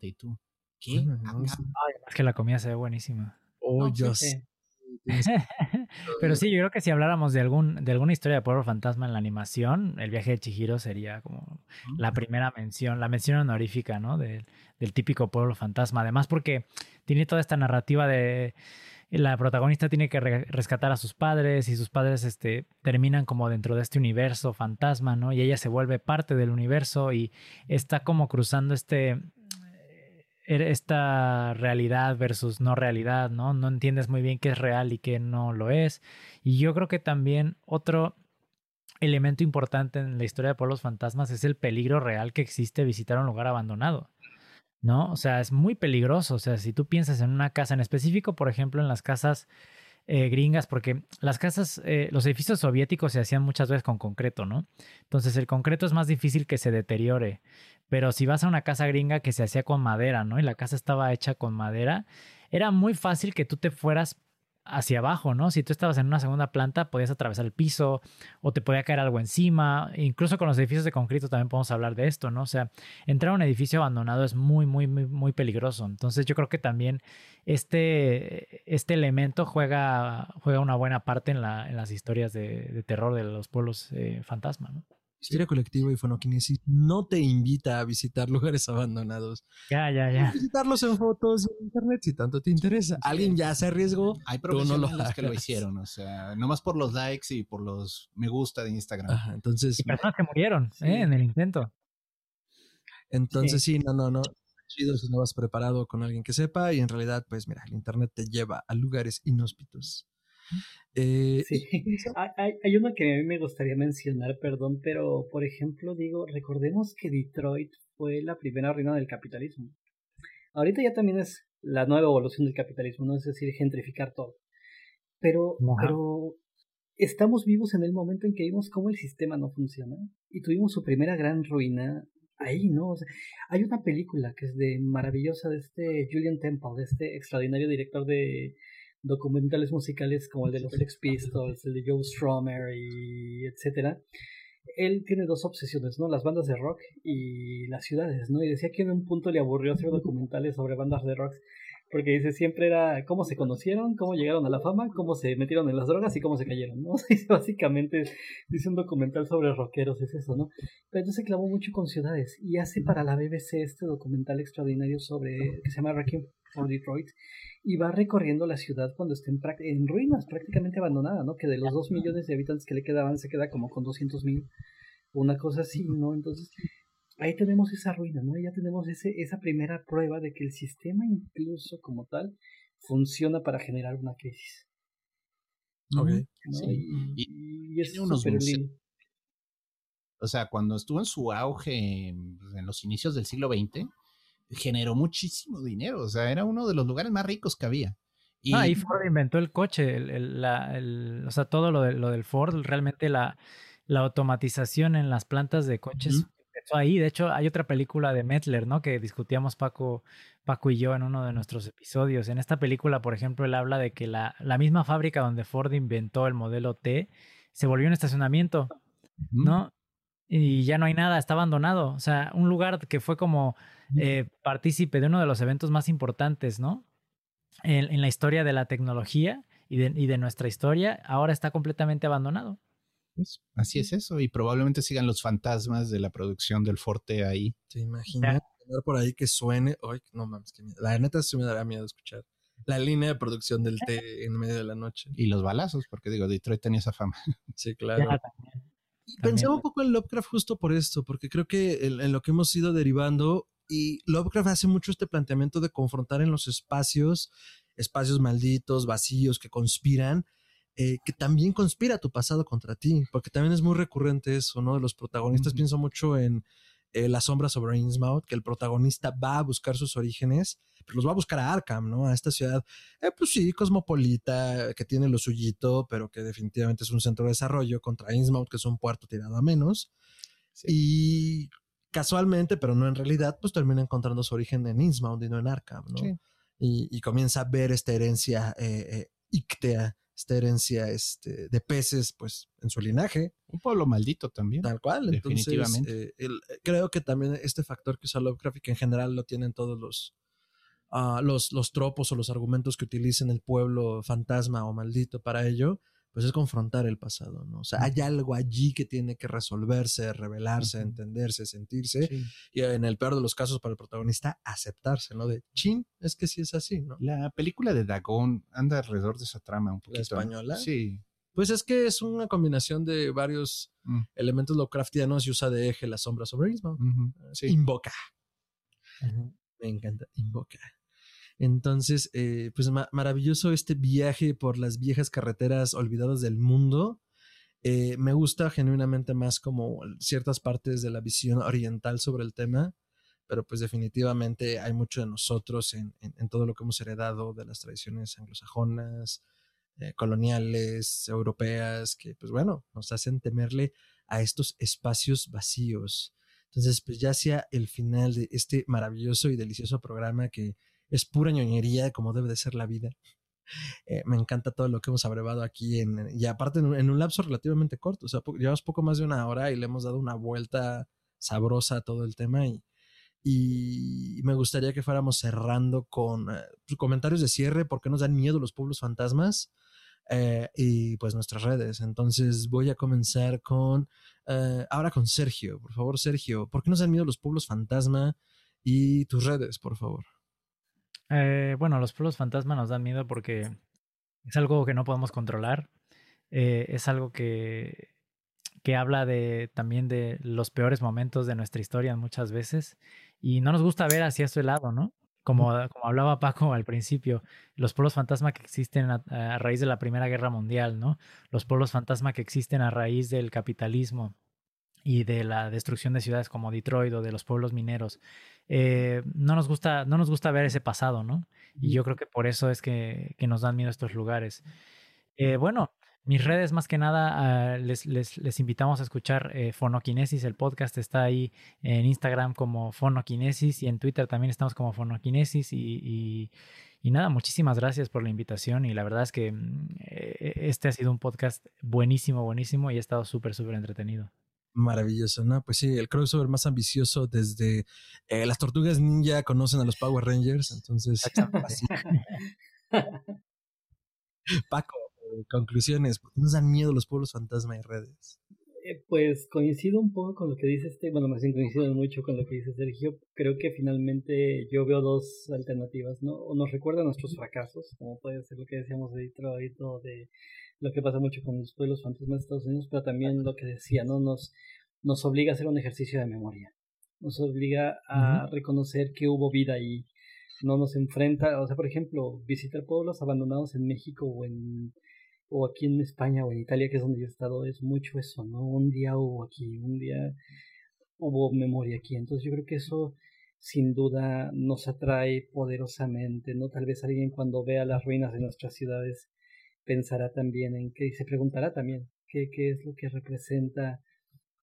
y tú. ¿Qué? Ay, que la comida se ve buenísima. Oh, yo sé. Pero sí, yo creo que si habláramos de algún de alguna historia de pueblo fantasma en la animación, el viaje de Chihiro sería como la primera mención, la mención honorífica, ¿no? del típico pueblo fantasma. Además, porque tiene toda esta narrativa de la protagonista tiene que rescatar a sus padres y sus padres este, terminan como dentro de este universo fantasma, ¿no? Y ella se vuelve parte del universo y está como cruzando este eh, esta realidad versus no realidad, ¿no? No entiendes muy bien qué es real y qué no lo es. Y yo creo que también otro elemento importante en la historia de Pueblos Fantasmas es el peligro real que existe visitar un lugar abandonado. ¿No? O sea, es muy peligroso. O sea, si tú piensas en una casa en específico, por ejemplo, en las casas eh, gringas, porque las casas, eh, los edificios soviéticos se hacían muchas veces con concreto, ¿no? Entonces el concreto es más difícil que se deteriore. Pero si vas a una casa gringa que se hacía con madera, ¿no? Y la casa estaba hecha con madera, era muy fácil que tú te fueras hacia abajo, ¿no? Si tú estabas en una segunda planta, podías atravesar el piso o te podía caer algo encima. Incluso con los edificios de concreto también podemos hablar de esto, ¿no? O sea, entrar a un edificio abandonado es muy, muy, muy, muy peligroso. Entonces yo creo que también este, este elemento juega, juega una buena parte en, la, en las historias de, terror de los pueblos eh, fantasma, ¿no? Historia colectiva y fonoquinesis no te invita a visitar lugares abandonados. Ya, ya, ya. Visitarlos en fotos en internet si tanto te interesa. Alguien ya se arriesgó. Hay profesionales no que lo hicieron, o sea, nomás por los likes y por los me gusta de Instagram. Ajá, entonces. Y personas que murieron ¿eh? en el intento. Entonces sí. sí, no, no, no. Chido si no vas preparado con alguien que sepa y en realidad, pues mira, el internet te lleva a lugares inhóspitos. Eh, sí. hay, hay una que a mí me gustaría mencionar, perdón, pero por ejemplo, digo, recordemos que Detroit fue la primera ruina del capitalismo. Ahorita ya también es la nueva evolución del capitalismo, ¿no? Es decir, gentrificar todo. Pero, pero estamos vivos en el momento en que vimos cómo el sistema no funciona y tuvimos su primera gran ruina ahí, ¿no? O sea, hay una película que es de maravillosa de este Julian Temple, de este extraordinario director de documentales musicales como el de los Sex Pistols, el de Joe Strummer y etcétera. Él tiene dos obsesiones, ¿no? Las bandas de rock y las ciudades, ¿no? Y decía que en un punto le aburrió hacer documentales sobre bandas de rock porque dice siempre era cómo se conocieron, cómo llegaron a la fama, cómo se metieron en las drogas y cómo se cayeron, ¿no? básicamente dice un documental sobre rockeros, es eso, ¿no? Pero entonces se clavó mucho con ciudades y hace para la BBC este documental extraordinario sobre que se llama Wrecking for Detroit y va recorriendo la ciudad cuando está en, ruinas, prácticamente abandonada, ¿no? Que de los dos millones de habitantes que le quedaban se queda como con 200 mil, una cosa así, ¿no? Entonces, ahí tenemos esa ruina, ¿no? Ya tenemos ese, esa primera prueba de que el sistema incluso como tal funciona para generar una crisis. Ok. Sí. Y, es unos lindo. O sea, cuando estuvo en su auge en los inicios del siglo XX, generó muchísimo dinero, o sea, era uno de los lugares más ricos que había. Y... Ah, y Ford inventó el coche, el, la, el, o sea, todo lo, de, lo del Ford, realmente la, la automatización en las plantas de coches empezó ahí. De hecho, hay otra película de Mettler, ¿no? Que discutíamos Paco, Paco y yo en uno de nuestros episodios. En esta película, por ejemplo, él habla de que la, la misma fábrica donde Ford inventó el modelo T se volvió un estacionamiento, ¿no? Y ya no hay nada, está abandonado. O sea, un lugar que fue como eh, partícipe de uno de los eventos más importantes, ¿no? En, la historia de la tecnología y de, nuestra historia, ahora está completamente abandonado. Pues, así es eso, y probablemente sigan los fantasmas de la producción del Forte ahí. ¿Te imaginas por ahí que suene? Ay, no mames, que la neta se me dará miedo escuchar la línea de producción del té en medio de la noche. Y los balazos, porque digo, Detroit tenía esa fama. Sí, claro. Pensaba un poco en Lovecraft justo por esto, porque creo que en lo que hemos ido derivando y Lovecraft hace mucho este planteamiento de confrontar en los espacios, espacios malditos, vacíos, que conspiran, eh, que también conspira tu pasado contra ti, porque también es muy recurrente eso, ¿no? De los protagonistas, pienso mucho en eh, La sombra sobre Innsmouth, que el protagonista va a buscar sus orígenes, pero los va a buscar a Arkham, ¿no? A esta ciudad, eh, pues sí, cosmopolita, que tiene lo suyito, pero que definitivamente es un centro de desarrollo, contra Innsmouth, que es un puerto tirado a menos. Y casualmente, pero no en realidad, pues termina encontrando su origen en Innsmouth y no en Arkham, ¿no? Y, comienza a ver esta herencia eh, eh, ictea, esta herencia este, de peces, pues en su linaje. Un pueblo maldito también. Tal cual, definitivamente. Eh, creo que también este factor que usa Lovecraft y que en general lo tienen todos los, ah, los, los tropos o los argumentos que utilizan el pueblo fantasma o maldito para ello, pues es confrontar el pasado, ¿no? O sea, hay algo allí que tiene que resolverse, revelarse, entenderse, sentirse, y en el peor de los casos para el protagonista, aceptarse, ¿no? De chin, es que sí es así, ¿no? La película de Dagón anda alrededor de esa trama un poquito. ¿La española? Sí. Pues es que es una combinación de varios mm. elementos Lovecraftianos y usa de eje la sombra sobre el mismo. Invoca. Me encanta, invoca. Entonces, eh, pues maravilloso este viaje por las viejas carreteras olvidadas del mundo. Eh, me gusta genuinamente más como ciertas partes de la visión oriental sobre el tema, pero pues definitivamente hay mucho de nosotros en, todo lo que hemos heredado de las tradiciones anglosajonas, eh, coloniales, europeas, que pues bueno, nos hacen temerle a estos espacios vacíos. Entonces, pues ya sea el final de este maravilloso y delicioso programa que es pura ñoñería como debe de ser la vida. Eh, me encanta todo lo que hemos abrevado aquí en, y aparte en, un lapso relativamente corto, o sea, llevamos poco más de una hora y le hemos dado una vuelta sabrosa a todo el tema y, me gustaría que fuéramos cerrando con eh, pues, comentarios de cierre, porque nos dan miedo los pueblos fantasmas eh, y pues nuestras redes. Entonces voy a comenzar con, ahora con Sergio, por favor Sergio, ¿por qué nos dan miedo los pueblos fantasma y tus redes, por favor? Eh, bueno, los pueblos fantasma nos dan miedo porque es algo que no podemos controlar. Eh, es algo que, que habla de también de los peores momentos de nuestra historia muchas veces. Y no nos gusta ver hacia ese lado, ¿no? Como, como hablaba Paco al principio, los pueblos fantasma que existen a, a, raíz de la Primera Guerra Mundial, ¿no? Los pueblos fantasma que existen a raíz del capitalismo y de la destrucción de ciudades como Detroit o de los pueblos mineros. Eh, no, nos gusta, no nos gusta ver ese pasado, ¿no? Y yo creo que por eso es que, que nos dan miedo estos lugares. Eh, bueno, mis redes más que nada ah, les, les, les, invitamos a escuchar eh, Fonoquinesis, el podcast está ahí en Instagram como Fonoquinesis y en Twitter también estamos como Fonoquinesis y, y, y, nada, muchísimas gracias por la invitación y la verdad es que mm, este ha sido un podcast buenísimo, buenísimo y he estado súper, súper entretenido. Maravilloso, ¿no? Pues sí, el crossover más ambicioso desde eh, las tortugas ninja conocen a los Power Rangers, entonces. Paco, eh, conclusiones, ¿por qué nos dan miedo los pueblos fantasma y redes? Eh, pues coincido un poco con lo que dice este, bueno, más bien coincido mucho con lo que dice Sergio. Creo que finalmente yo veo dos alternativas, ¿no? O nos recuerda nuestros fracasos, como puede ser lo que decíamos de Detroit o de lo que pasa mucho con los pueblos fantasmas de Estados Unidos, pero también lo que decía, ¿no? Nos, nos obliga a hacer un ejercicio de memoria. Nos obliga a reconocer que hubo vida ahí. No nos enfrenta, o sea, por ejemplo, visitar pueblos abandonados en México o en o aquí en España o en Italia, que es donde yo he estado, es mucho eso, ¿no? Un día hubo aquí, un día hubo memoria aquí. Entonces yo creo que eso sin duda nos atrae poderosamente, ¿no? Tal vez alguien cuando vea las ruinas de nuestras ciudades pensará también en qué y se preguntará también qué, qué es lo que representa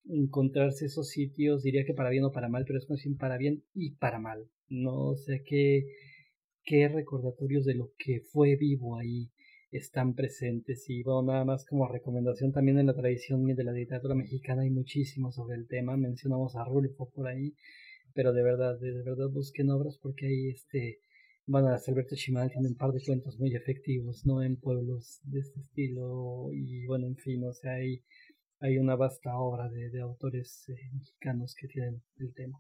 encontrarse esos sitios, diría que para bien o para mal, pero es más bien para bien y para mal, ¿no? sé qué, qué recordatorios de lo que fue vivo ahí están presentes y bueno, nada más como recomendación también en la tradición de la literatura mexicana hay muchísimo sobre el tema, mencionamos a Rulfo por ahí, pero de verdad, de, de verdad busquen obras porque hay este bueno, Alberto Chimal tiene un par de cuentos muy efectivos, ¿no? En pueblos de este estilo y bueno, en fin, o sea, hay, hay una vasta obra de, de autores eh, mexicanos que tienen el tema.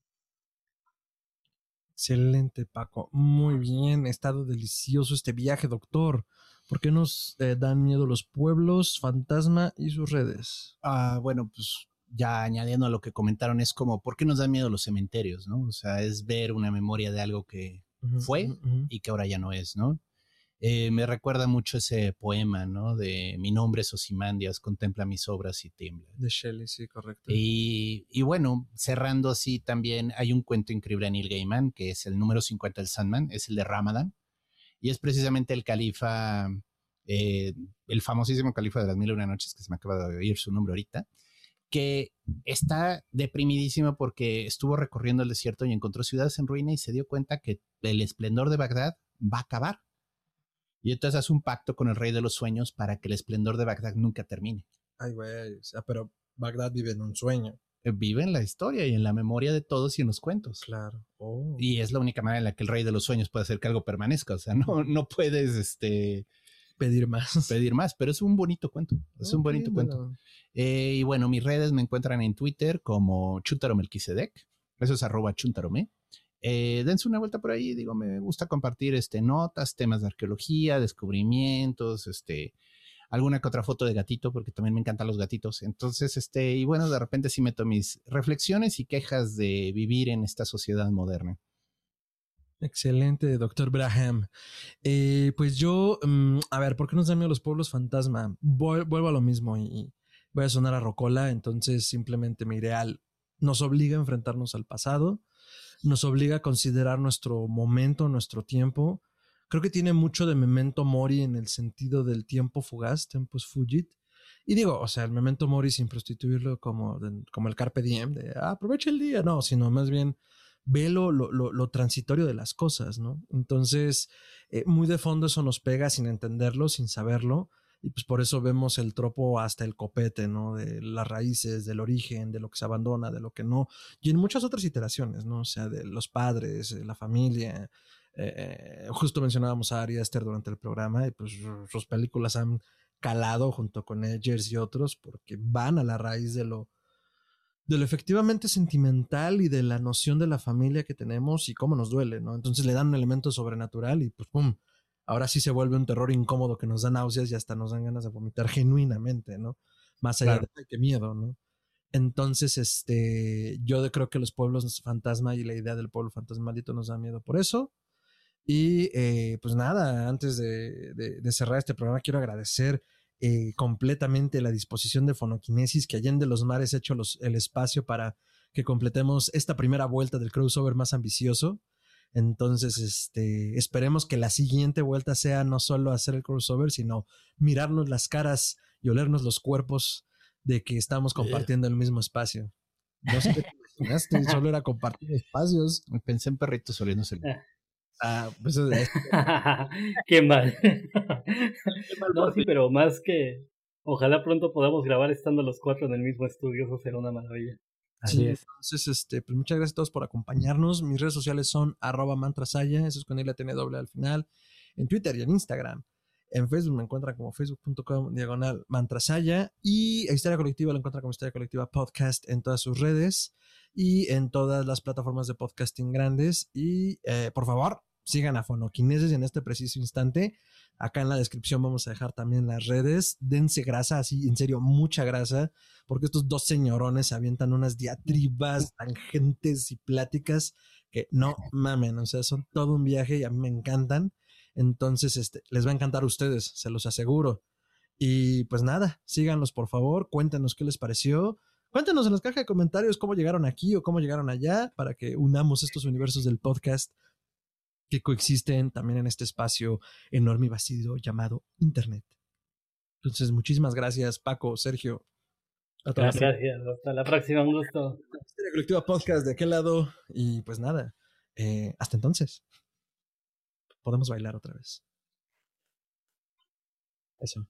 Excelente, Paco. Muy bien, ha estado delicioso este viaje, doctor. ¿Por qué nos eh, dan miedo los pueblos, fantasma y sus redes? Ah, bueno, pues ya añadiendo a lo que comentaron, es como, ¿por qué nos dan miedo los cementerios, no? O sea, es ver una memoria de algo que, fue y que ahora ya no es, ¿no? Eh, me recuerda mucho ese poema, ¿no? De mi nombre es Osimandias, contempla mis obras y tiembla. De Shelley, sí, correcto. Y, y, bueno, cerrando así también, hay un cuento increíble de Neil Gaiman, que es el número 50 del Sandman, es el de Ramadan, y es precisamente el califa, eh, el famosísimo califa de las mil y una noches, que se me acaba de oír su nombre ahorita, que está deprimidísimo porque estuvo recorriendo el desierto y encontró ciudades en ruina y se dio cuenta que el esplendor de Bagdad va a acabar. Y entonces hace un pacto con el rey de los sueños para que el esplendor de Bagdad nunca termine. Ay, güey, o sea, pero Bagdad vive en un sueño. Eh, vive en la historia y en la memoria de todos y en los cuentos. Claro. Oh. Y es la única manera en la que el rey de los sueños puede hacer que algo permanezca. O sea, no, no puedes, este, pedir más. Pedir más, pero es un bonito cuento. Es un bonito cuento. Eh, y bueno, mis redes me encuentran en Twitter como Chuntaromelquisedec. Eso es arroba chuntarome. Eh, dense una vuelta por ahí. Digo, me gusta compartir este, notas, temas de arqueología, descubrimientos, este, alguna que otra foto de gatito, porque también me encantan los gatitos. Entonces, este, y bueno, de repente sí meto mis reflexiones y quejas de vivir en esta sociedad moderna. Excelente, doctor Braham. Eh, pues yo, mm, a ver, ¿por qué nos dan miedo los pueblos fantasma? vuelvo a lo mismo y, voy a sonar a Rocola, entonces simplemente me iré al... Nos obliga a enfrentarnos al pasado, nos obliga a considerar nuestro momento, nuestro tiempo. Creo que tiene mucho de memento mori en el sentido del tiempo fugaz, tempus fugit. Y digo, o sea, el memento mori sin prostituirlo como, como el carpe diem, de aprovecha el día, no, sino más bien ve lo, lo, lo, transitorio de las cosas, ¿no? Entonces, eh, muy de fondo eso nos pega sin entenderlo, sin saberlo, y pues por eso vemos el tropo hasta el copete, ¿no? De las raíces, del origen, de lo que se abandona, de lo que no, y en muchas otras iteraciones, ¿no? O sea, de los padres, la familia. Eh, justo mencionábamos a Ari Aster durante el programa y pues sus películas han calado junto con Edgers y otros porque van a la raíz de lo, de lo efectivamente sentimental y de la noción de la familia que tenemos y cómo nos duele, ¿no? Entonces le dan un elemento sobrenatural y pues ¡pum! Ahora sí se vuelve un terror incómodo que nos da náuseas y hasta nos dan ganas de vomitar genuinamente, ¿no? Más allá de que miedo, ¿no? Entonces, este, yo creo que los pueblos fantasma y la idea del pueblo fantasmalito nos da miedo por eso. Y eh, pues nada, antes de, de, cerrar este programa, quiero agradecer eh, completamente la disposición de Fonoquinesis, que Allende los Mares ha hecho los, el espacio para que completemos esta primera vuelta del crossover más ambicioso. Entonces, este, esperemos que la siguiente vuelta sea no solo hacer el crossover, sino mirarnos las caras y olernos los cuerpos de que estamos compartiendo el mismo espacio. No sé qué te imaginaste, solo era compartir espacios. Pensé en perritos oliéndose el... Ah, pues Qué mal. no, sí, pero más que ojalá pronto podamos grabar estando los cuatro en el mismo estudio, eso será una maravilla. Así es. Entonces, este, pues muchas gracias a todos por acompañarnos. Mis redes sociales son arroba mantrasaya, eso es con la tiene doble al final, en Twitter y en Instagram. En Facebook me encuentran como facebook.com diagonal mantrasaya y Historia Colectiva lo encuentran como Historia Colectiva Podcast en todas sus redes y en todas las plataformas de podcasting grandes. Y eh, por favor, sigan a Fonoquineses en este preciso instante. Acá en la descripción vamos a dejar también las redes. Dense grasa, así, en serio, mucha grasa, porque estos dos señorones se avientan unas diatribas, tangentes y pláticas que no mamen, o sea, son todo un viaje y a mí me encantan. Entonces, este, les va a encantar a ustedes, se los aseguro. Y pues nada, síganlos por favor, cuéntenos qué les pareció. Cuéntenos en las cajas de comentarios cómo llegaron aquí o cómo llegaron allá para que unamos estos universos del podcast que coexisten también en este espacio enorme y vacío llamado Internet. Entonces, muchísimas gracias, Paco, Sergio. gracias, hasta la próxima, un gusto. Historia Colectiva Podcast de aquel lado. Y pues nada, eh, hasta entonces. Podemos bailar otra vez. Eso.